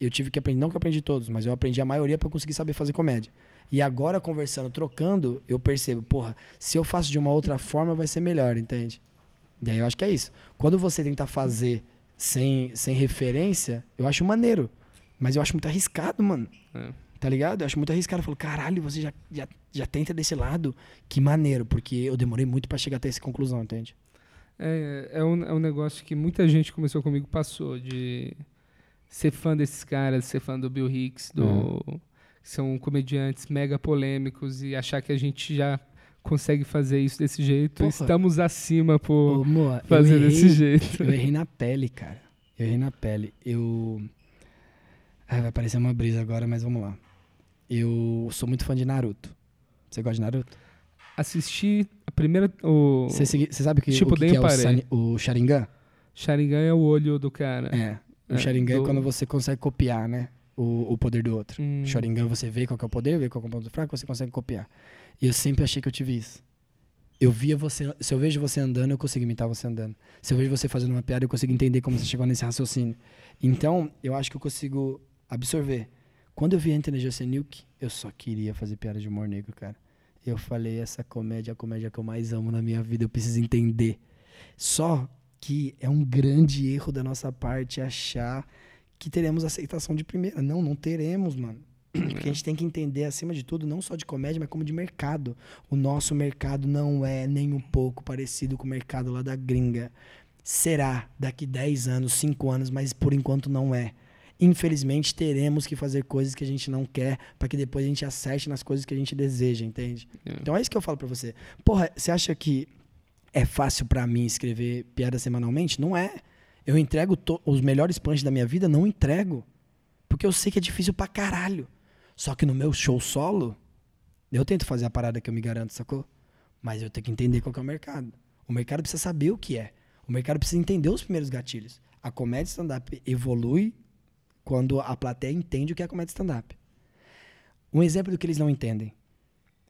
Eu tive que aprender, não que eu aprendi todos, mas eu aprendi a maioria eu conseguir saber fazer comédia. E agora, conversando, trocando, eu percebo, porra, se eu faço de uma outra forma, vai ser melhor, entende? E aí eu acho que é isso. Quando você tenta fazer sem, sem referência, eu acho maneiro. Mas eu acho muito arriscado, mano. É. Tá ligado? Eu acho muito arriscado. Eu falo, caralho, você já, já, já tenta desse lado? Que maneiro, porque eu demorei muito pra chegar até essa conclusão, entende? É, é, um, é um negócio que muita gente começou comigo passou de ser fã desses caras, ser fã do Bill Hicks, do, que são comediantes mega polêmicos e achar que a gente já consegue fazer isso desse jeito. Porra. Estamos acima por Ô, Moa, fazer errei- desse jeito. Eu errei na pele, cara. Eu errei na pele. Eu. Ai, vai parecer uma brisa agora, mas vamos lá. Eu sou muito fã de Naruto. Você gosta de Naruto? Assisti a primeira. Você, sabe que, Tipo, o que, que é o, o Sharingan? Sharingan é o olho do cara. É. O É, Sharingan do- é quando você consegue copiar, né? O, o poder do outro. Hum. Sharingan você vê qual é o poder, vê qual é o ponto fraco, você consegue copiar. E eu sempre achei que eu tive isso. Eu via você, se eu vejo você andando, eu consigo imitar você andando. Se eu vejo você fazendo uma piada, eu consigo entender como você chegou nesse raciocínio. Então, eu acho que eu consigo absorver. Quando eu vi Anthony Jeselnik, eu só queria fazer piada de humor negro, cara. Eu falei, essa comédia é a comédia que eu mais amo na minha vida, eu preciso entender. Só que é um grande erro da nossa parte achar que teremos aceitação de primeira. Não, não teremos, mano. Porque a gente tem que entender, acima de tudo, não só de comédia, mas como de mercado. O nosso mercado não é nem um pouco parecido com o mercado lá da gringa. Será daqui 10 anos, 5 anos, mas por enquanto não é. Infelizmente, teremos que fazer coisas que a gente não quer para que depois a gente acerte nas coisas que a gente deseja, entende? É. Então é isso que eu falo pra você. Porra, você acha que é fácil pra mim escrever piada semanalmente? Não é. Eu entrego os melhores punches da minha vida? Não entrego. Porque eu sei que é difícil pra caralho. Só que no meu show solo, eu tento fazer a parada que eu me garanto, sacou? Mas eu tenho que entender qual que é o mercado. O mercado precisa saber o que é. O mercado precisa entender os primeiros gatilhos. A comédia stand-up evolui quando a plateia entende o que é comédia stand-up. Um exemplo do que eles não entendem.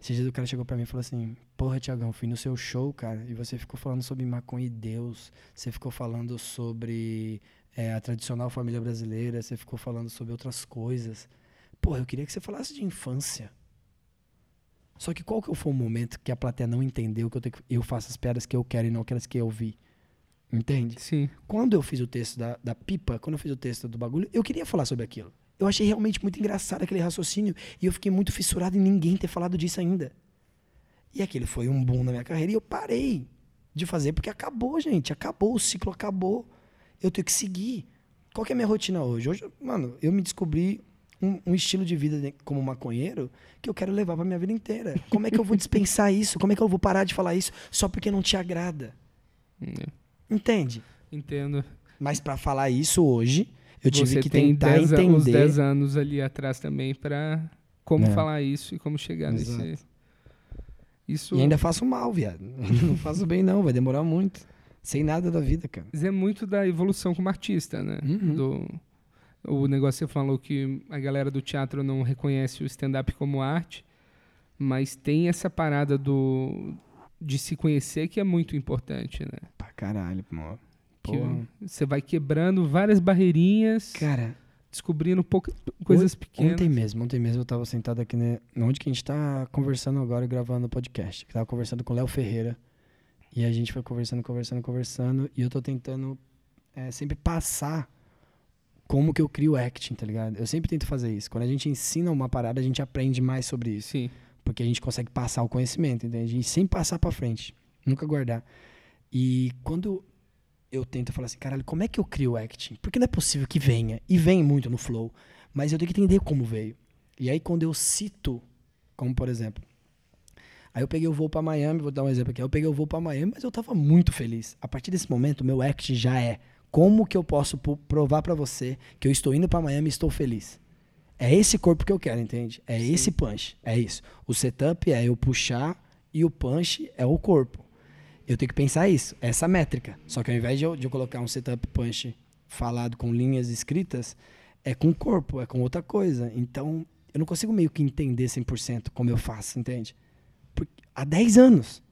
Esse dia o cara chegou pra mim e falou assim: Porra, Tiagão, fui no seu show, cara, e você ficou falando sobre maconha e Deus, você ficou falando sobre é, a tradicional família brasileira, você ficou falando sobre outras coisas. Porra, eu queria que você falasse de infância. Só que qual que foi o momento que a plateia não entendeu que eu, que- eu faço as piadas que eu quero e não aquelas que eu vi? Entende? Sim. Quando eu fiz o texto da, da pipa, quando eu fiz o texto do bagulho, eu queria falar sobre aquilo. Eu achei realmente muito engraçado aquele raciocínio e eu fiquei muito fissurado em ninguém ter falado disso ainda. E aquele foi um boom na minha carreira e eu parei de fazer porque acabou, gente. Acabou, o ciclo acabou. Eu tenho que seguir. Qual que é a minha rotina hoje? Hoje, mano, eu me descobri um, um estilo de vida como maconheiro que eu quero levar pra minha vida inteira. Como é que eu vou dispensar isso? Como é que eu vou parar de falar isso só porque não te agrada? É. Entende? Entendo. Mas pra falar isso hoje, eu tive Você que tentar 10 a- uns entender. 10 anos ali atrás também pra como É. falar isso e como chegar Exato. nesse. Isso E ainda faço mal, viado. Não faço bem, não. Vai demorar muito. Sem nada da vida, cara. é muito da evolução como artista, né? Uhum. Do, o negócio você falou que a galera do teatro não reconhece o stand-up como arte, mas tem essa parada do de se conhecer que é muito importante, né? Pra caralho, mano. Que Porra. você vai quebrando várias barreirinhas, Cara, descobrindo pouca, coisas pequenas. ontem mesmo, ontem mesmo eu tava sentado aqui, né? Onde que a gente tá conversando agora e gravando o podcast. Eu tava conversando com o Léo Ferreira. E a gente foi conversando, conversando, conversando. E eu tô tentando é, sempre passar como que eu crio acting, tá ligado? Eu sempre tento fazer isso. Quando a gente ensina uma parada, a gente aprende mais sobre isso. Sim. Porque a gente consegue passar o conhecimento, entende? E sem passar pra frente. Nunca guardar. E quando eu tento falar assim, caralho, como é que eu crio o acting? Porque não é possível que venha. E vem muito no flow. Mas eu tenho que entender como veio. E aí quando eu cito, como por exemplo, aí eu peguei o voo pra Miami, vou dar um exemplo aqui. Eu peguei o voo pra Miami, mas eu tava muito feliz. A partir desse momento, meu acting já é como que eu posso po- provar pra você que eu estou indo pra Miami e estou feliz. É esse corpo que eu quero, entende? É Sim. esse punch. É isso. O setup é eu puxar e o punch é o corpo. Eu tenho que pensar isso, essa métrica. Só que ao invés de eu, de eu colocar um setup punch falado com linhas escritas, é com o corpo, é com outra coisa. Então, eu não consigo meio que entender 100% como eu faço, entende? Porque há 10 anos.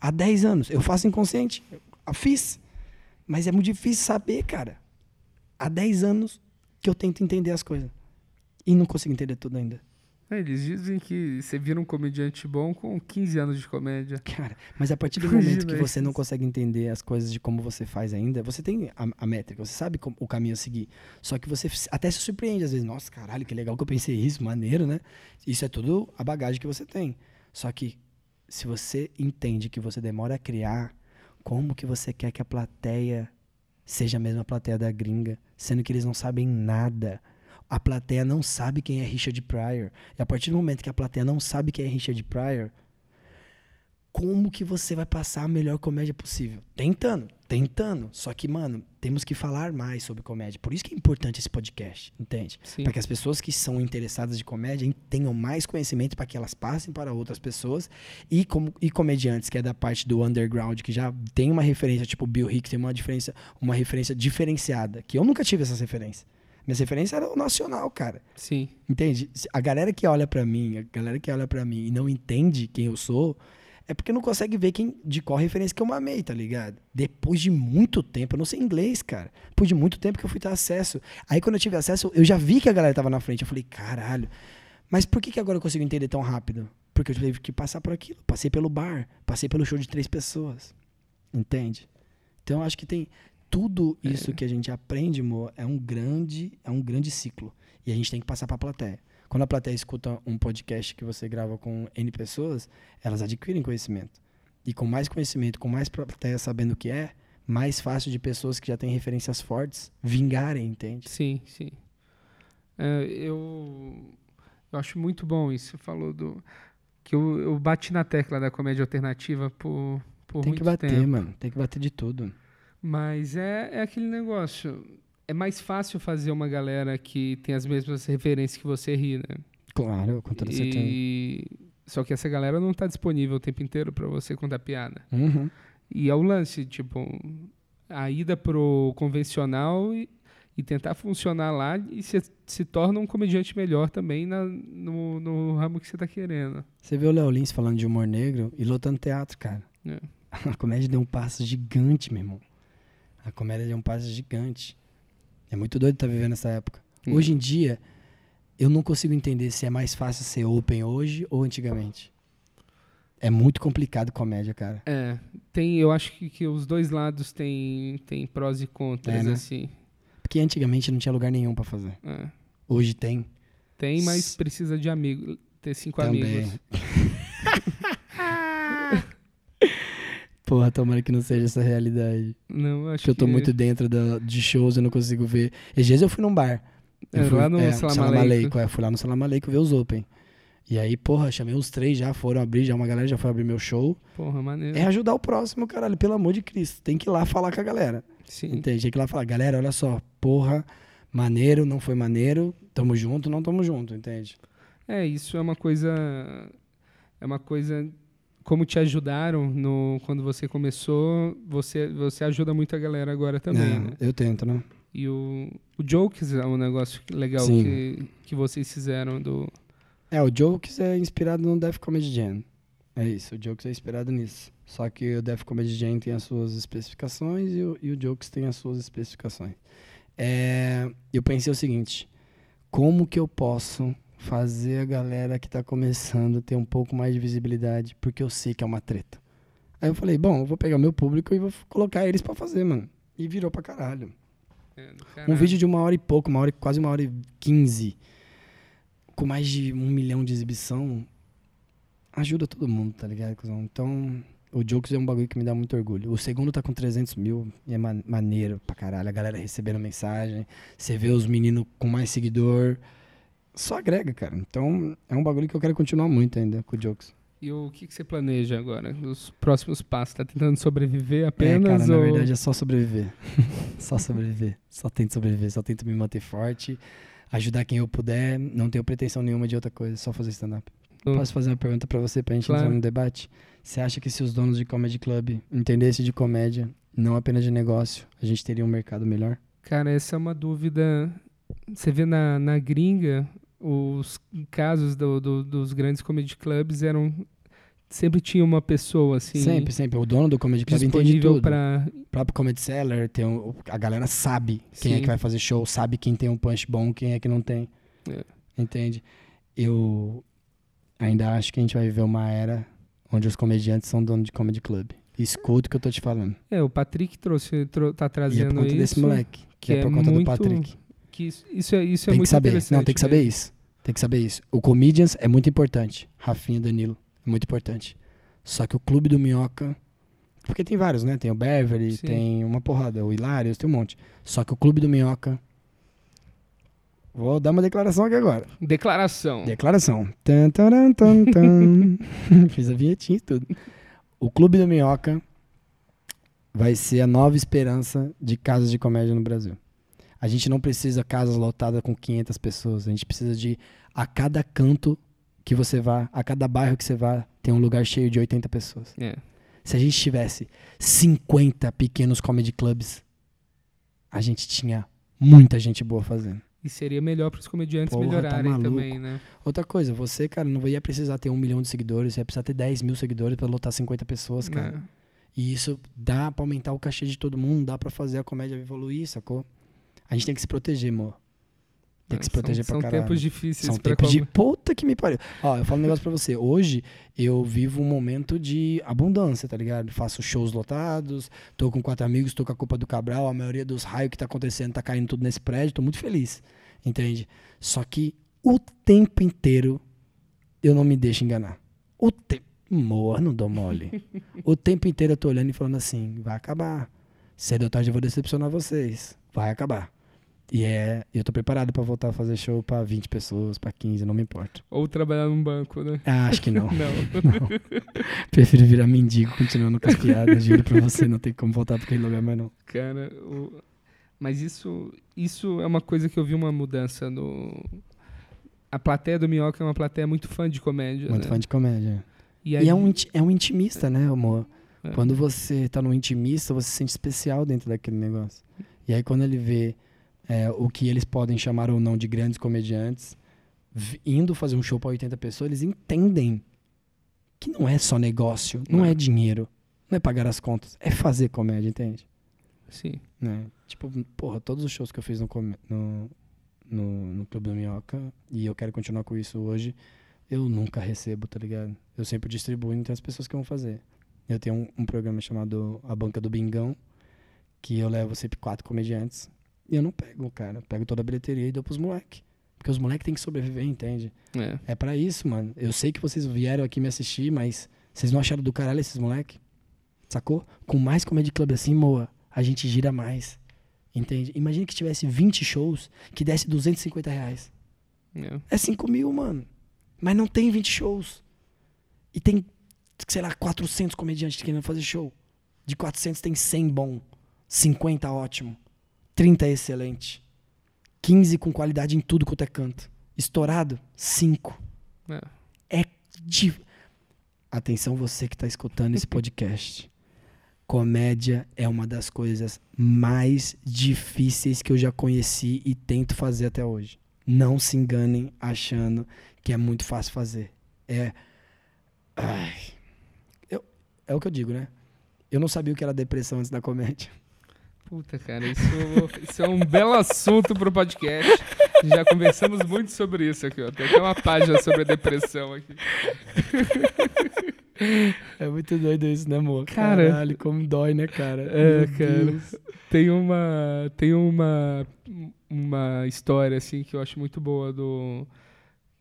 há 10 anos. Eu faço inconsciente. Eu fiz. Mas é muito difícil saber, cara. Há 10 anos que eu tento entender as coisas. E não consigo entender tudo ainda. É, eles dizem que você vira um comediante bom com 15 anos de comédia. Cara, mas a partir do Imagina momento que você não consegue entender as coisas de como você faz ainda, você tem a, a métrica, você sabe como- o caminho a seguir. Só que você até se surpreende às vezes. Nossa, caralho, que legal que eu pensei isso, maneiro, né? Isso é tudo a bagagem que você tem. Só que se você entende que você demora a criar, como que você quer que a plateia seja a mesma plateia da gringa, sendo que eles não sabem nada? A plateia não sabe quem é Richard Pryor. E a partir do momento que a plateia não sabe quem é Richard Pryor, como que você vai passar a melhor comédia possível? Tentando, tentando. Só que, mano, temos que falar mais sobre comédia. Por isso que é importante esse podcast, entende? Para que as pessoas que são interessadas de comédia en- tenham mais conhecimento para que elas passem para outras pessoas. E, como, e comediantes, que é da parte do underground, que já tem uma referência, tipo Bill Hicks tem uma, diferença, uma referência diferenciada, que eu nunca tive essas referências. Minhas referências eram o nacional, cara. Sim. Entende? A galera que olha pra mim, a galera que olha pra mim e não entende quem eu sou, é porque não consegue ver quem, de qual referência que eu mamei, tá ligado? Depois de muito tempo, eu não sei inglês, cara. Depois de muito tempo que eu fui ter acesso. Aí quando eu tive acesso, eu já vi que a galera tava na frente. Eu falei, caralho, mas por que, que agora eu consigo entender tão rápido? Porque eu tive que passar por aquilo. Passei pelo bar, passei pelo show de três pessoas. Entende? Então acho que tem tudo isso que a gente aprende, mo, é um grande, é um grande ciclo. E a gente tem que passar pra plateia. Quando a plateia escuta um podcast que você grava com N pessoas, elas adquirem conhecimento. E com mais conhecimento, com mais plateia sabendo o que é, mais fácil de pessoas que já têm referências fortes vingarem, entende? Sim, sim. É, eu, eu acho muito bom isso. Você falou do. Que eu, eu bati na tecla da comédia alternativa por, por Tem muito que bater, tempo. mano. Tem que bater de tudo. Mas é, é aquele negócio. É mais fácil fazer uma galera que tem as mesmas referências que você rir, né? Claro, com toda certeza. E... Só que essa galera não tá disponível o tempo inteiro pra você contar piada. Uhum. E é o lance, tipo, a ida pro convencional e, e tentar funcionar lá e se, se torna um comediante melhor também na- no, no ramo que você tá querendo. Você vê o Léo Lins falando de humor negro e lotando teatro, cara. É. A comédia deu um passo gigante, meu irmão. A comédia deu um passo gigante. É muito doido estar vivendo essa época. Hum. Hoje em dia, eu não consigo entender se é mais fácil ser open hoje ou antigamente. É muito complicado comédia, cara. É, tem, eu acho que, que os dois lados têm tem prós e contras, É, né? assim. Porque antigamente não tinha lugar nenhum pra fazer. É. Hoje tem. Tem, mas precisa de amigo, ter cinco Também. amigos. Porra, tomara que não seja essa realidade. Não, acho Porque eu tô muito dentro da- de shows, eu não consigo ver. Esses dias eu fui num bar. Eu É, fui, lá no é, Salam Salam Aleikum. Aleikum, é, fui lá no Salam Aleikum ver os Open. E aí, porra, chamei uns três já, foram abrir, já uma galera já foi abrir meu show. Porra, maneiro. É ajudar o próximo, caralho, pelo amor de Cristo. Tem que ir lá falar com a galera. Sim. Entende? Tem que ir lá falar, galera, olha só, porra, maneiro, não foi maneiro, tamo junto, não tamo junto, entende? É, isso é uma coisa. É uma coisa. Como te ajudaram no, quando você começou, você, você ajuda muito a galera agora também, É, né? Eu tento, né? E o, o Jokes é um negócio legal Sim. que, que vocês fizeram do. É, o Jokes é inspirado no Def Comedy Jam. É isso, o Jokes é inspirado nisso. Só que o Def Comedy Jam tem as suas especificações e o, e o Jokes tem as suas especificações. É, eu pensei o seguinte: como que eu posso fazer a galera que tá começando ter um pouco mais de visibilidade? Porque eu sei que é uma treta. Aí eu falei: bom, eu vou pegar o meu público e vou colocar eles pra fazer, mano. E virou pra caralho. É, do Um caralho. vídeo de uma hora e pouco, uma hora, quase uma hora e quinze, com mais de um milhão de exibição, ajuda todo mundo, tá ligado, cuzão? Então, o Jokes é um bagulho que me dá muito orgulho. O segundo tá com 300 mil e é ma- maneiro pra caralho. A galera recebendo mensagem, você vê os meninos com mais seguidor. Só agrega, cara. Então, é um bagulho que eu quero continuar muito ainda com o Jokes. E o que, que você planeja agora? Os próximos passos? Tá tentando sobreviver É, apenas? cara, na ou... verdade é só sobreviver. só sobreviver. Só tento sobreviver, só tento me manter forte, ajudar quem eu puder. Não tenho pretensão nenhuma de outra coisa, só fazer stand-up. Hum. Posso fazer uma pergunta pra você pra gente Claro. entrar no debate? Você acha que se os donos de comedy club entendessem de comédia, não apenas de negócio, a gente teria um mercado melhor? Cara, essa é uma dúvida. Você vê na, na gringa, os casos do- do- dos grandes comedy clubs eram. Sempre tinha uma pessoa assim. Sempre, sempre. O dono do comedy club entende tudo. para O próprio comedy seller, tem um- a galera sabe quem é Sim. que vai fazer show, sabe quem tem um punch bom, quem é que não tem. É. Entende? Eu ainda acho que a gente vai viver uma era onde os comediantes são donos de comedy club. Escuta o que eu tô te falando. É, o Patrick trouxe, tro, tá E é trazendo por conta isso. desse moleque. Que, que é por é conta muito do Patrick. Que isso, isso é, isso é tem muito que saber. interessante. Não, tem que saber mesmo. isso. Tem que saber isso. O Comedians é muito importante. Rafinha Danilo. É muito importante. Só que o Clube do Minhoca. Porque tem vários, né? Tem o Beverly, Sim. tem uma porrada, o Hilários, tem um monte. Só que o Clube do Minhoca. Vou dar uma declaração aqui agora. Declaração. Declaração. Tan, taran, tan, tan. Fiz a vinhetinha e tudo. O Clube do Minhoca vai ser a nova esperança de casas de comédia no Brasil. A gente não precisa casas lotadas com 500 pessoas. A gente precisa de, a cada canto que você vá, a cada bairro que você vá, tem um lugar cheio de 80 pessoas. É. Se a gente tivesse 50 pequenos comedy clubs, a gente tinha muita gente boa fazendo. E seria melhor para os comediantes Porra, tá melhorarem maluco. também, né? Outra coisa, você, cara, não ia precisar ter um milhão de seguidores, você ia precisar ter 10 mil seguidores pra lotar 50 pessoas, cara. É. E isso dá pra aumentar o cachê de todo mundo, dá pra fazer a comédia evoluir, sacou? A gente tem que se proteger, amor. Tem que se São- proteger são, pra caralho. tempos difíceis São para tempos de. Puta que me pariu. Ó, eu falo um negócio pra você. Hoje eu vivo um momento de abundância, tá ligado? Faço shows lotados, tô com quatro amigos, tô com a culpa do Cabral, a maioria dos raios que tá acontecendo tá caindo tudo nesse prédio, tô muito feliz. Entende? Só que o tempo inteiro eu não me deixo enganar. O tempo. Moa, não dou mole. o tempo inteiro eu tô olhando e falando assim: vai acabar. Cedo ou tarde eu vou decepcionar vocês. Vai acabar. E é, eu tô preparado pra voltar a fazer show pra 20 pessoas, pra 15, não me importa. Ou trabalhar num banco, né? Ah, acho que não. Não. Prefiro virar mendigo continuando com as piadas, juro pra você, não tem como voltar pra aquele lugar mais não. Cara, o- mas isso, isso é uma coisa que eu vi uma mudança no. A plateia do Minhoca é uma plateia muito fã de comédia. Muito né? fã de comédia. E, E aí, é um, é um intimista, né, amor? É. Quando você tá no intimista, você se sente especial dentro daquele negócio. E aí quando ele vê é, o que eles podem chamar ou não de grandes comediantes, indo fazer um show pra 80 pessoas, eles entendem que não é só negócio, não Não. é dinheiro, não é pagar as contas, é fazer comédia, entende? Sim. né? Tipo, porra, todos os shows que eu fiz no, no, no, no Clube do Minhoca, e eu quero continuar com isso hoje, eu nunca recebo, tá ligado? Eu sempre distribuo entre as pessoas que vão fazer. Eu tenho um, um programa chamado A Banca do Bingão, que eu levo sempre quatro comediantes, e eu não pego, cara. Eu pego toda a bilheteria e dou pros moleques. Porque os moleques têm que sobreviver, entende? É. É pra isso, mano. Eu sei que vocês vieram aqui me assistir, mas vocês não acharam do caralho esses moleque? Sacou? Com mais comedy club assim, moa, a gente gira mais. Entende? Imagina que tivesse 20 shows que desse 250 reais. é. É 5 mil, mano. Mas não tem 20 shows. E tem, sei lá, 400 comediantes querendo fazer show. De 400 tem 100 bom. 50 ótimo. 30 excelente. 15 com qualidade em tudo quanto é canto. Estourado, 5. É. É de... Atenção você que está escutando esse podcast. Comédia é uma das coisas mais difíceis que eu já conheci e tento fazer até hoje. Não se enganem achando que é muito fácil fazer. É. Ai. Eu, é o que eu digo, né? Eu não sabia o que era depressão antes da comédia. Puta, cara, isso, isso é um belo assunto pro podcast. Já conversamos muito sobre isso aqui, ó. Tem até uma página sobre a depressão aqui. É muito doido isso, né, amor? Cara- Caralho, como dói, né, cara? É, Meu cara. Deus. Tem uma. Tem uma. Uma história, assim, que eu acho muito boa do.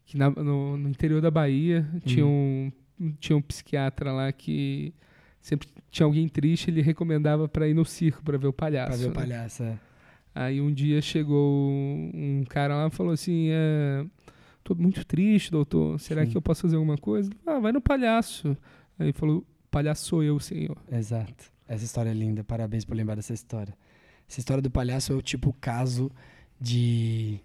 Que na- no, no interior da Bahia tinha um, tinha um psiquiatra lá que sempre tinha alguém triste, ele recomendava pra ir no circo pra ver o palhaço. Pra ver o né? palhaço, é. Aí um dia chegou um cara lá e falou assim: é, tô muito triste, doutor. Será Sim. que eu posso fazer alguma coisa? Ah, vai no palhaço. Aí ele falou: palhaço sou eu, senhor. Exato. Essa história é linda. Parabéns por lembrar dessa história. Essa história do palhaço é o tipo caso de.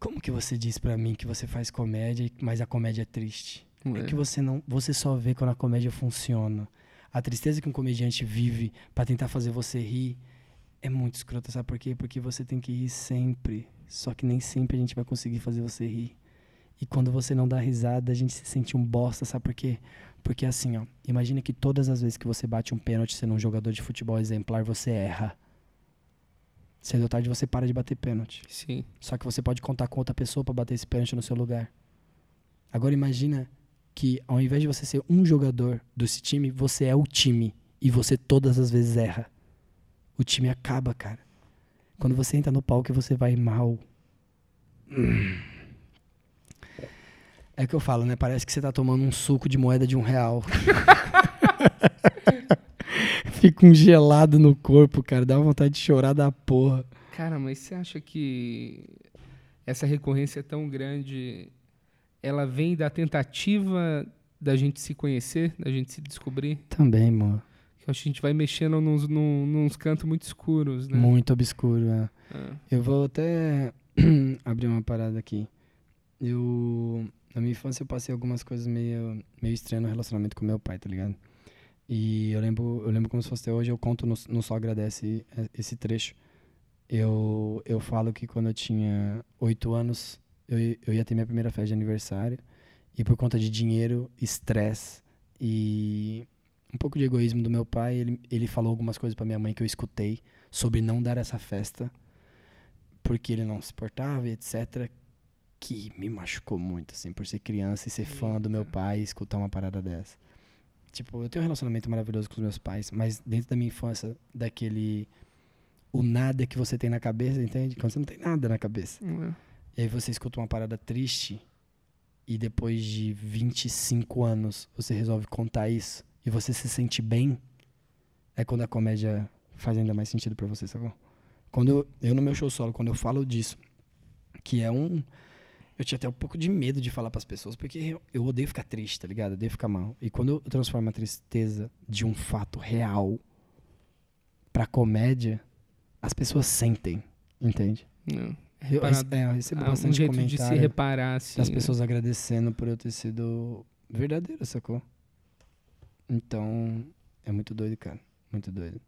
Como que você diz pra mim que você faz comédia, mas a comédia é triste? É que você não, você só vê quando a comédia funciona. A tristeza que um comediante vive pra tentar fazer você rir é muito escrota, sabe por quê? Porque você tem que rir sempre. Só que nem sempre a gente vai conseguir fazer você rir. E quando você não dá risada, a gente se sente um bosta, sabe por quê? Porque assim, ó, imagina que todas as vezes que você bate um pênalti sendo um jogador de futebol exemplar, você erra. Cedo ou tarde você para de bater pênalti. Sim. Só que você pode contar com outra pessoa pra bater esse pênalti no seu lugar. Agora imagina que ao invés de você ser um jogador desse time, você é o time e você todas as vezes erra. O time acaba, cara. Quando você entra no palco e você vai mal. É o que eu falo, né? Parece que você tá tomando um suco de moeda de um real. Fica um gelado no corpo, cara. Dá vontade de chorar da porra. Cara, mas você acha que essa recorrência é tão grande, ela vem da tentativa da gente se conhecer, da gente se descobrir? Também, acho que a gente vai mexendo nos, num- nos cantos muito escuros, né? Muito obscuro, é. Ah, Eu vou até abrir uma parada aqui. Eu. Na minha infância eu passei algumas coisas meio, meio estranhas no relacionamento com meu pai, tá ligado? E eu lembro, eu lembro como se fosse hoje, eu conto no, no Só Agradece esse trecho. Eu, eu falo que quando eu tinha oito anos, eu, eu ia ter minha primeira festa de aniversário. E por conta de dinheiro, estresse e um pouco de egoísmo do meu pai, ele, ele falou algumas coisas pra minha mãe que eu escutei sobre não dar essa festa porque ele não se portava e etc. Que me machucou muito, assim, por ser criança e ser fã do meu pai e escutar uma parada dessa. Tipo, eu tenho um relacionamento maravilhoso com os meus pais, mas dentro da minha infância, daquele. O nada que você tem na cabeça, entende? Quando você não tem nada na cabeça. é. E aí você escuta uma parada triste e depois de 25 anos você resolve contar isso e você se sente bem, é quando a comédia faz ainda mais sentido pra você, sacou? Quando eu, eu no meu show solo, quando eu falo disso, que é um eu tinha até um pouco de medo de falar pras pessoas, porque eu, eu odeio ficar triste, tá ligado? Eu odeio ficar mal. E quando eu transformo a tristeza de um fato real pra comédia, as pessoas sentem, entende? Não. Eu, é, eu recebo Ah, um bastante jeito de se reparar, assim. das pessoas agradecendo por eu ter sido verdadeiro, sacou? Então, é muito doido, cara. Muito doido.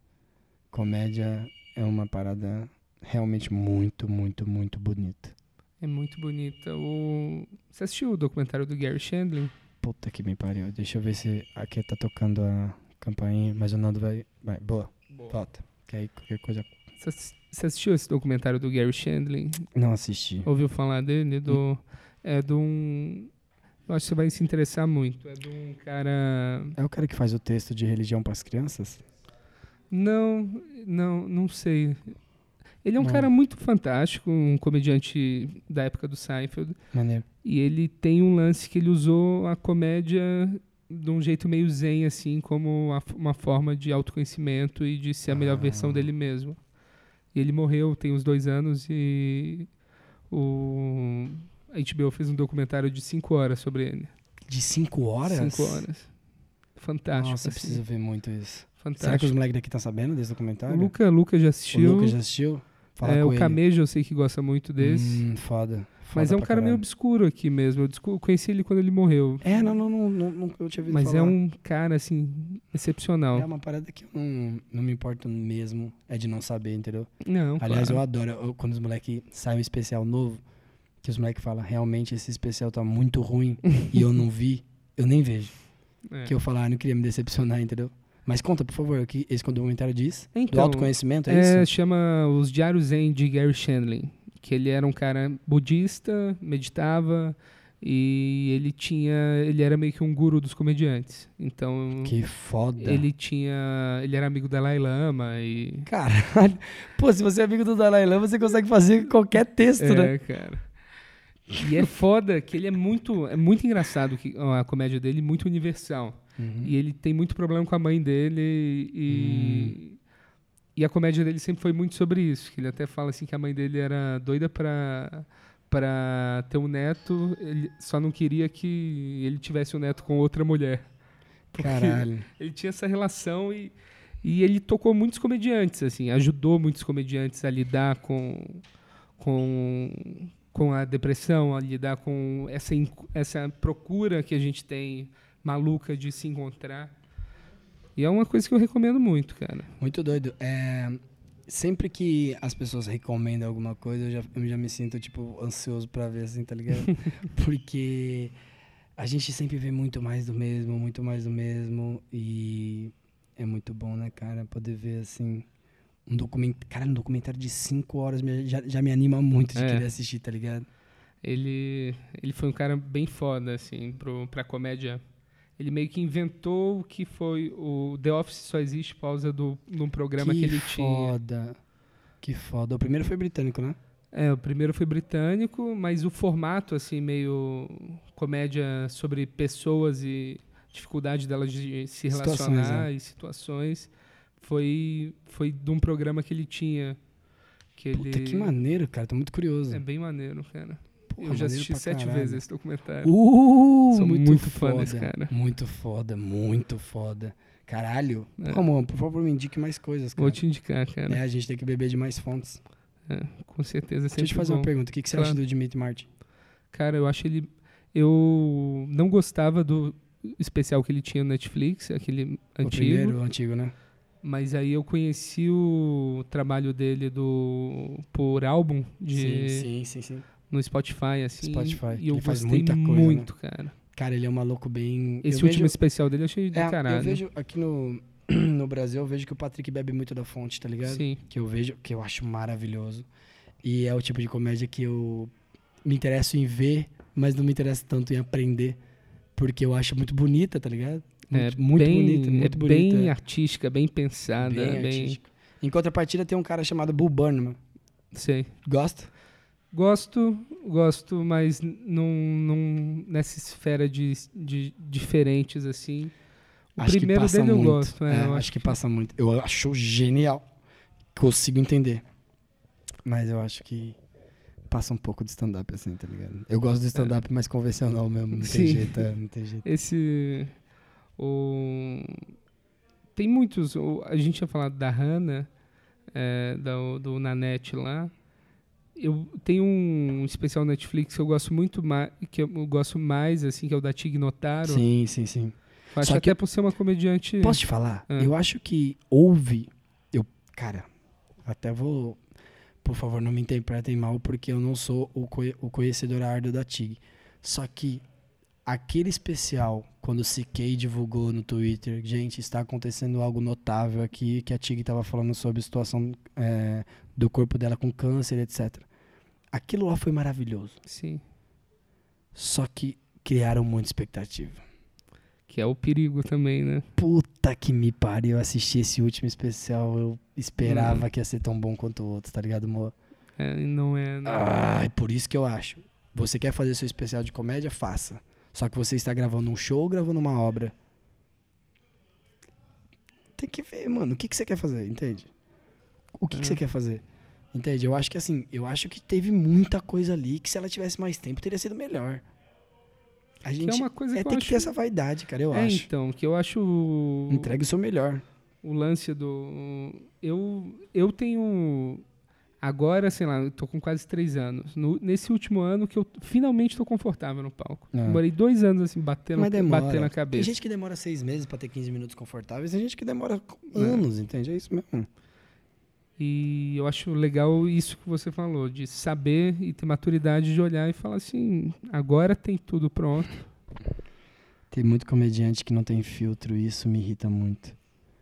Comédia é uma parada realmente muito, muito, muito bonita. É muito bonita. O... Você assistiu o documentário do Gary Shandling? Puta que me pariu. Deixa eu ver se aqui tá tocando a campainha, mas o Nando vai. Vai, boa. Volta. Que aí qualquer coisa. Você Você assistiu esse documentário do Gary Shandling? Não assisti. Ouviu falar dele? Do... É de um... Eu acho que você vai se interessar muito. É de um cara... É o cara que faz o texto de religião pras crianças? Não, não, não sei. Ele é um Não. cara muito fantástico, um comediante da época do Seinfeld. Maneiro. E ele tem um lance que ele usou a comédia de um jeito meio zen, assim, como uma, uma forma de autoconhecimento e de ser a melhor Ah. versão dele mesmo. Ele morreu tem uns dois anos e o a HBO fez um documentário de cinco horas sobre ele. De cinco horas? Cinco horas. Fantástico. Nossa, assim, preciso ver muito isso. Será que os fantástico. moleques daqui estão sabendo desse O documentário? Luca, Luca já O assistiu. Lucas já assistiu? Fala é, o. Camejo eu sei que gosta muito desse. Hum, foda. Mas é um cara meio caralho. obscuro aqui mesmo. Eu conheci ele quando ele morreu. É, não, não, não, não, não eu tinha ouvido Mas falar. é um cara, assim, excepcional. É uma parada que eu não, não me importo mesmo, é de não saber, entendeu? Não, Aliás, eu claro. adoro eu- quando os moleques saem um especial novo, que os moleques falam, realmente esse especial tá muito ruim e eu não vi, eu nem vejo. É. Que eu falar, ah, não queria me decepcionar, entendeu? Mas conta, por favor, o que esse documentário diz? do Então, autoconhecimento, é, é, isso? chama Os Diários Zen de Gary Shandling. Que ele era um cara budista, meditava e ele tinha, ele era meio que um guru dos comediantes. Então, Que foda. ele tinha, ele era amigo do Dalai Lama e Caralho. Pô, se você é amigo do Dalai Lama, você consegue fazer qualquer texto, né? É, cara. E é foda que ele é muito. É muito engraçado que a comédia dele, muito universal. Uhum. E ele tem muito problema com a mãe dele e. E a comédia dele sempre foi muito sobre isso. Que ele até fala assim que a mãe dele era doida pra, pra ter um neto, ele só não queria que ele tivesse um neto com outra mulher. Caralho. Ele tinha essa relação e, e ele tocou muitos comediantes, assim, ajudou muitos comediantes a lidar com, com, com a depressão, a lidar com essa, essa procura que a gente tem maluca de se encontrar. E é uma coisa que eu recomendo muito, cara. Muito doido. É, sempre que as pessoas recomendam alguma coisa, eu já, eu já me sinto, tipo, ansioso pra ver, assim, tá ligado? Porque a gente sempre vê muito mais do mesmo, muito mais do mesmo. E é muito bom, né, cara? Poder ver, assim, um documentário. Cara, um documentário de cinco horas já, já me anima muito de É. querer assistir, tá ligado? Ele, ele foi um cara bem foda, assim, pro, pra comédia. Ele meio que inventou o que foi o The Office só existe por causa do, de um programa que, ele tinha. foda. Que foda. O primeiro foi britânico, né? É, o primeiro foi britânico, mas o formato, assim, meio comédia sobre pessoas e dificuldade delas de se Situações, relacionar né? e situações, foi, foi de um programa que ele tinha. Que ele Puta, que maneiro, cara. Tô muito curioso. É bem maneiro, cara. Porra, Eu já assisti sete caralho. vezes esse documentário. Uh, Sou muito, muito foda, desse cara. Muito foda, muito foda. Caralho. É. Mano, por favor, me indique mais coisas, cara. Vou te indicar, cara. É, a gente tem que beber de mais fontes. É, com certeza, é Deixa eu te fazer bom. uma pergunta. O que, que você Claro. acha do Dimitri Martin? Cara, eu acho ele... Eu não gostava do especial que ele tinha no Netflix, aquele O antigo. primeiro, o antigo, né? Mas aí eu conheci o trabalho dele do por álbum de Sim, sim, sim, sim. No Spotify assim. Spotify. E eu Ele faz muita coisa, né? muito, cara. Cara, ele é um maluco bem... Esse eu último vejo... especial dele eu achei do é, caralho. Eu vejo aqui no, no Brasil, eu vejo que o Patrick bebe muito da fonte, tá ligado? Sim. que eu vejo, que eu acho maravilhoso. E é o tipo de comédia que eu me interesso em ver, mas não me interesso tanto em aprender, porque eu acho muito bonita, tá ligado? Muito, é muito bem, bonita, muito é bonita. bem artística, bem pensada, bem bem. Em contrapartida tem um cara chamado Bull Burnham. sei. Gosta? Gosto, gosto, mas não, não nessa esfera de, de diferentes assim. O Acho que primeiro dele eu muito. gosto, é, É, eu acho que passa muito. Eu acho genial. Consigo entender. Mas eu acho que passa um pouco de stand-up, assim, tá ligado? Eu gosto do stand-up mais convencional mesmo. Não tem jeito, é, não tem jeito. Esse. O, tem muitos. o- a gente tinha falado da Hannah, é, da- do Nanette lá. Eu tenho um especial Netflix que eu gosto muito mais, que eu gosto mais, assim, que é o da Tig Notaro. Sim, sim, sim. Eu Acho Só até que- por ser uma comediante. Posso te falar? Ah. Eu acho que houve. Eu, cara, até vou. Por favor, não me interpretem mal, porque eu não sou o, conhe- o conhecedor árduo da TIG. Só que aquele especial, quando o CK divulgou no Twitter, gente, está acontecendo algo notável aqui, que a TIG estava falando sobre situação é, do corpo dela com câncer, etc. Aquilo lá foi maravilhoso. Sim. Só que criaram muita expectativa. Que é o perigo também, né? Puta que me pariu, eu assisti esse último especial, eu Hum. esperava que ia ser tão bom quanto o outro, tá ligado, amor? É, não é. Não. Ai, por isso que eu acho. Você quer fazer seu especial de comédia? Faça. Só que você está gravando um show ou gravando uma obra? Tem que ver, mano, o que, que você quer fazer, entende? O que, que É. você quer fazer? Entende? Eu acho que assim, eu acho que teve muita coisa ali que se ela tivesse mais tempo teria sido melhor. A que gente é uma coisa é, que tem acho. que ter essa vaidade, cara, eu é, acho. então, que eu acho. Entregue o seu melhor. o lance do. Eu, eu tenho. Agora, sei lá, eu tô com quase três anos. No- nesse último ano que eu finalmente tô confortável no palco. Ah. Demorei dois anos assim, batendo, batendo a Tem cabeça. gente que demora seis meses pra ter 15 minutos confortáveis, tem gente que demora É. anos, entende? É isso mesmo. E eu acho legal isso que você falou, de saber e ter maturidade de olhar e falar assim: agora tem tudo pronto. Tem muito comediante que não tem filtro e isso me irrita muito.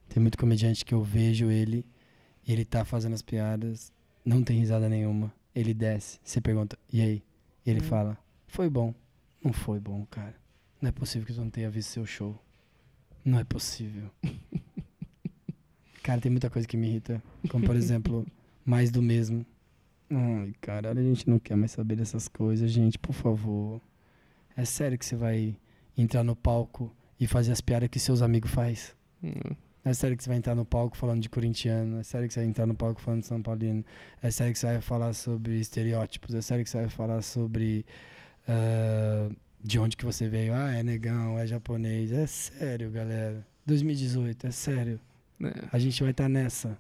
Tem muito comediante que eu vejo ele e ele tá fazendo as piadas, não tem risada nenhuma. Ele desce, você pergunta, e aí? E ele Hum. fala, foi bom. Não foi bom, cara. Não é possível que tu não tenha visto seu show. Não é possível. cara, tem muita coisa que me irrita. Como, por exemplo, mais do mesmo. Ai, caralho, a gente não quer mais saber dessas coisas, gente, por favor. É sério que você vai entrar no palco e fazer as piadas que seus amigos faz? Hum. É sério que você vai entrar no palco falando de corintiano? É sério que você vai entrar no palco falando de São Paulino? É sério que você vai falar sobre estereótipos? É sério que você vai falar sobre ah, de onde que você veio? Ah, é negão, é japonês. É sério, galera. 2018, é sério. É. A gente vai estar nessa.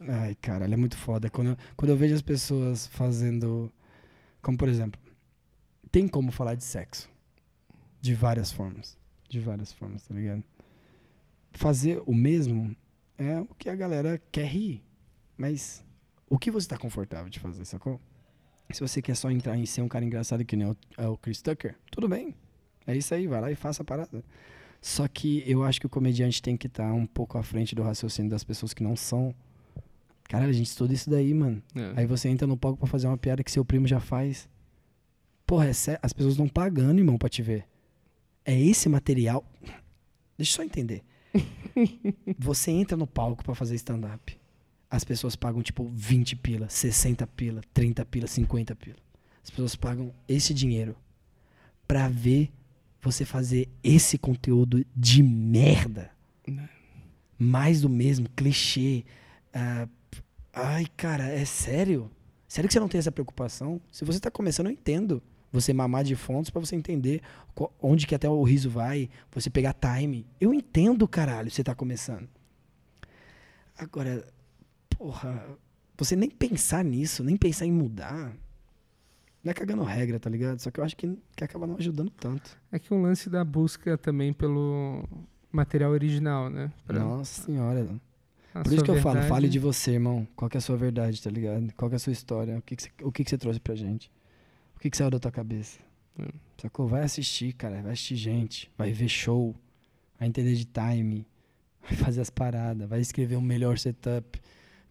Ai, caralho, é muito foda. Quando eu, quando eu vejo as pessoas fazendo. Como por exemplo, tem como falar de sexo. De várias formas. De várias formas, tá ligado? Fazer o mesmo é o que a galera quer rir. Mas o que você tá confortável de fazer, sacou? Se você quer só entrar em ser um cara engraçado que nem o, é o Chris Tucker, tudo bem. É isso aí, vai lá e faça a parada. Só que eu acho que o comediante tem que estar um pouco à frente do raciocínio das pessoas que não são. Caralho, a gente estuda isso daí, mano. É. Aí você entra no palco pra fazer uma piada que seu primo já faz. Porra, é as pessoas estão pagando, irmão, pra te ver. É esse material. Deixa eu só entender. você entra no palco pra fazer stand-up. As pessoas pagam tipo 20 pila, 60 pila, 30 pila, 50 pila. As pessoas pagam esse dinheiro pra ver você fazer esse conteúdo de merda. Né. Mais do mesmo, clichê. ah, ai, cara, é sério? Sério que você não tem essa preocupação? Se você tá começando, eu entendo. Você mamar de fontes pra você entender qual- onde que até o riso vai, você pegar time. Eu entendo, caralho, você tá começando. Agora, porra, você nem pensar nisso, nem pensar em mudar. Não é cagando regra, tá ligado? Só que eu acho que, que acaba não ajudando tanto. É que o lance da busca também pelo material original, né? Pra Nossa senhora. a Por isso que eu falo, verdade. fale de você, irmão. Qual é a sua verdade, tá ligado? Qual que é a sua história? O que, que, você, o que, que você trouxe pra gente? O que, que saiu da tua cabeça? Hum. Sacou? Vai assistir, cara. Vai assistir gente. Vai ver show. Vai entender de time. Vai fazer as paradas. Vai escrever um melhor setup.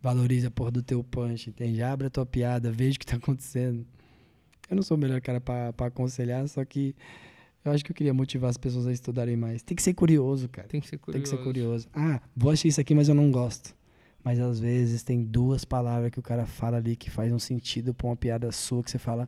Valoriza a porra do teu punch, entende? Abre a tua piada. Veja o que tá acontecendo. Eu não sou o melhor cara pra aconselhar, só que eu acho que eu queria motivar as pessoas a estudarem mais. Tem que ser curioso, cara. Tem que ser Tem que curioso. ser curioso. Ah, vou assistir isso aqui, mas eu não gosto. Mas às vezes tem duas palavras que o cara fala ali que faz um sentido pra uma piada sua que você fala: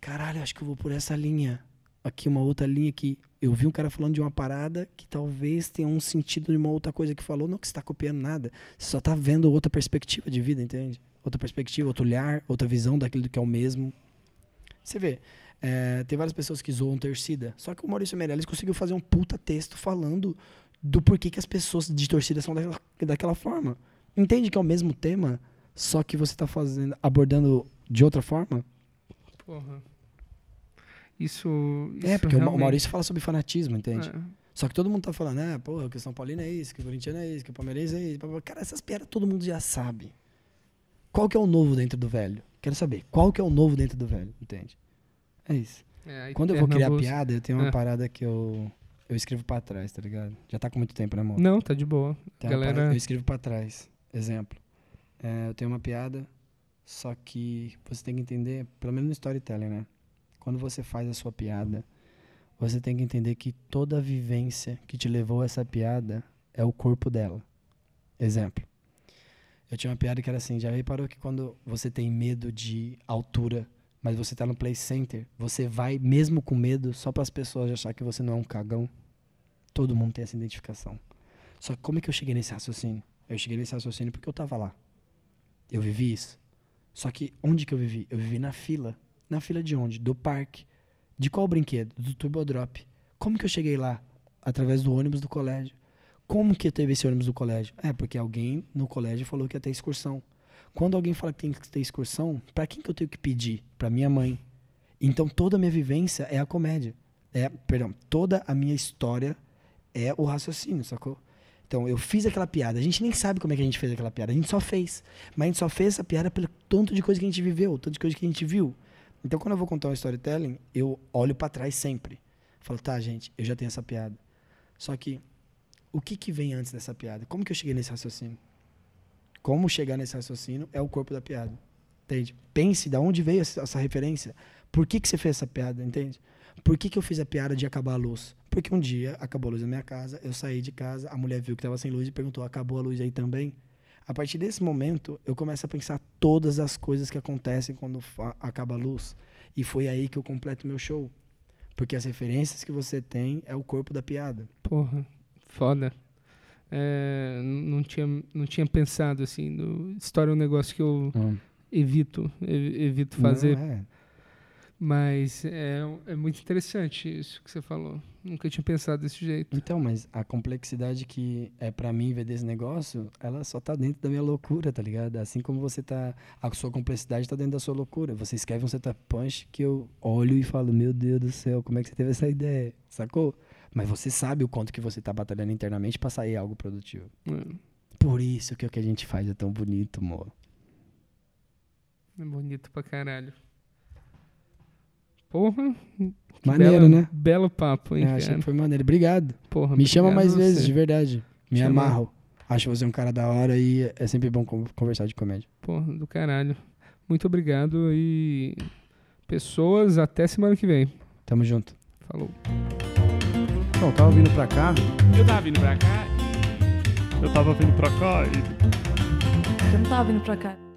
Caralho, acho que eu vou por essa linha. Aqui uma outra linha que eu vi um cara falando de uma parada que talvez tenha um sentido de uma outra coisa que falou, não que você tá copiando nada. Você só tá vendo outra perspectiva de vida, entende? Outra perspectiva, outro olhar, outra visão daquilo que é o mesmo. Você vê, é, tem várias pessoas que zoam torcida. Só que o Maurício Meirelles conseguiu fazer um puta texto falando do porquê que as pessoas de torcida são daquela, daquela forma. Entende que é o mesmo tema, só que você tá fazendo, abordando de outra forma? Porra. Isso, isso é, porque o Ma- o realmente- Maurício fala sobre fanatismo, entende? É. Só que todo mundo tá falando, ah, porra, que o São Paulino é isso, que o Corinthians é isso, que o Palmeirense é isso. Cara, essas piadas todo mundo já sabe. Qual que é o novo dentro do velho? Quero saber, qual que é o novo dentro do velho, entende? É isso. É, Quando eu vou criar piada, eu tenho uma É. parada que eu, eu escrevo pra trás, tá ligado? Já tá com muito tempo, né, amor? Não, tá de boa. Tem galera- parada- eu escrevo pra trás. Exemplo. É, eu tenho uma piada, só que você tem que entender, pelo menos no storytelling, né? Quando você faz a sua piada, você tem que entender que toda a vivência que te levou a essa piada é o corpo dela. Exemplo. Eu tinha uma piada que era assim, já reparou que quando você tem medo de altura, mas você tá no play center, você vai mesmo com medo só para as pessoas achar que você não é um cagão? Todo mundo tem essa identificação. Só que como é que eu cheguei nesse raciocínio? Eu cheguei nesse raciocínio porque eu tava lá. Eu vivi isso. Só que onde que eu vivi? Eu vivi na fila. Na fila de onde? Do parque. De qual brinquedo? Do Turbo Drop. Como que eu cheguei lá? Através do ônibus do colégio. Como que teve esse ônibus do colégio? É, porque alguém no colégio falou que ia ter excursão. Quando alguém fala que tem que ter excursão, pra quem que eu tenho que pedir? Pra minha mãe. Então toda a minha vivência é a comédia. É, perdão, toda a minha história é o raciocínio, sacou? Então, eu fiz aquela piada. A gente nem sabe como é que a gente fez aquela piada. A gente só fez. Mas a gente só fez essa piada pelo tanto de coisa que a gente viveu, tanto de coisa que a gente viu. Então, quando eu vou contar um storytelling, eu olho pra trás sempre. Falo, tá, gente, eu já tenho essa piada. Só que, o que que vem antes dessa piada? Como que eu cheguei nesse raciocínio? Como chegar nesse raciocínio é o corpo da piada. Entende? Pense de onde veio essa, essa referência. Por que, que você fez essa piada, entende? Por que, que eu fiz a piada de acabar a luz? Porque um dia acabou a luz na minha casa, eu saí de casa, a mulher viu que estava sem luz e perguntou: acabou a luz aí também? A partir desse momento, eu começo a pensar todas as coisas que acontecem quando acaba a luz. E foi aí que eu completo meu show. Porque as referências que você tem é o corpo da piada. Porra, foda. É, não, tinha, não tinha pensado assim. No, história é um negócio que eu evito, ev- evito fazer. Não, é. Mas é, é muito interessante isso que você falou. Nunca tinha pensado desse jeito. Então, mas a complexidade que é pra mim ver desse negócio, ela só tá dentro da minha loucura, tá ligado? Assim como você tá. A sua complexidade tá dentro da sua loucura. Você escreve um setup punch que eu olho e falo, meu Deus do céu, como é que você teve essa ideia? Sacou? Mas você sabe o quanto que você tá batalhando internamente pra sair algo produtivo. É, Por isso que o que a gente faz é tão bonito, amor. é bonito pra caralho. Porra. Maneiro, bela- né? Belo papo, hein, achei cara? que foi maneiro. Obrigado. Porra, Me chama mais vezes, de verdade. Me Chama. amarro. Acho você um cara da hora e é sempre bom con- conversar de comédia. Porra, do caralho. Muito obrigado e. Pessoas, até semana que vem. Tamo junto. Falou. Então, tava vindo pra cá, Eu tava vindo pra cá. Eu tava vindo pra cá e Eu não tava vindo pra cá.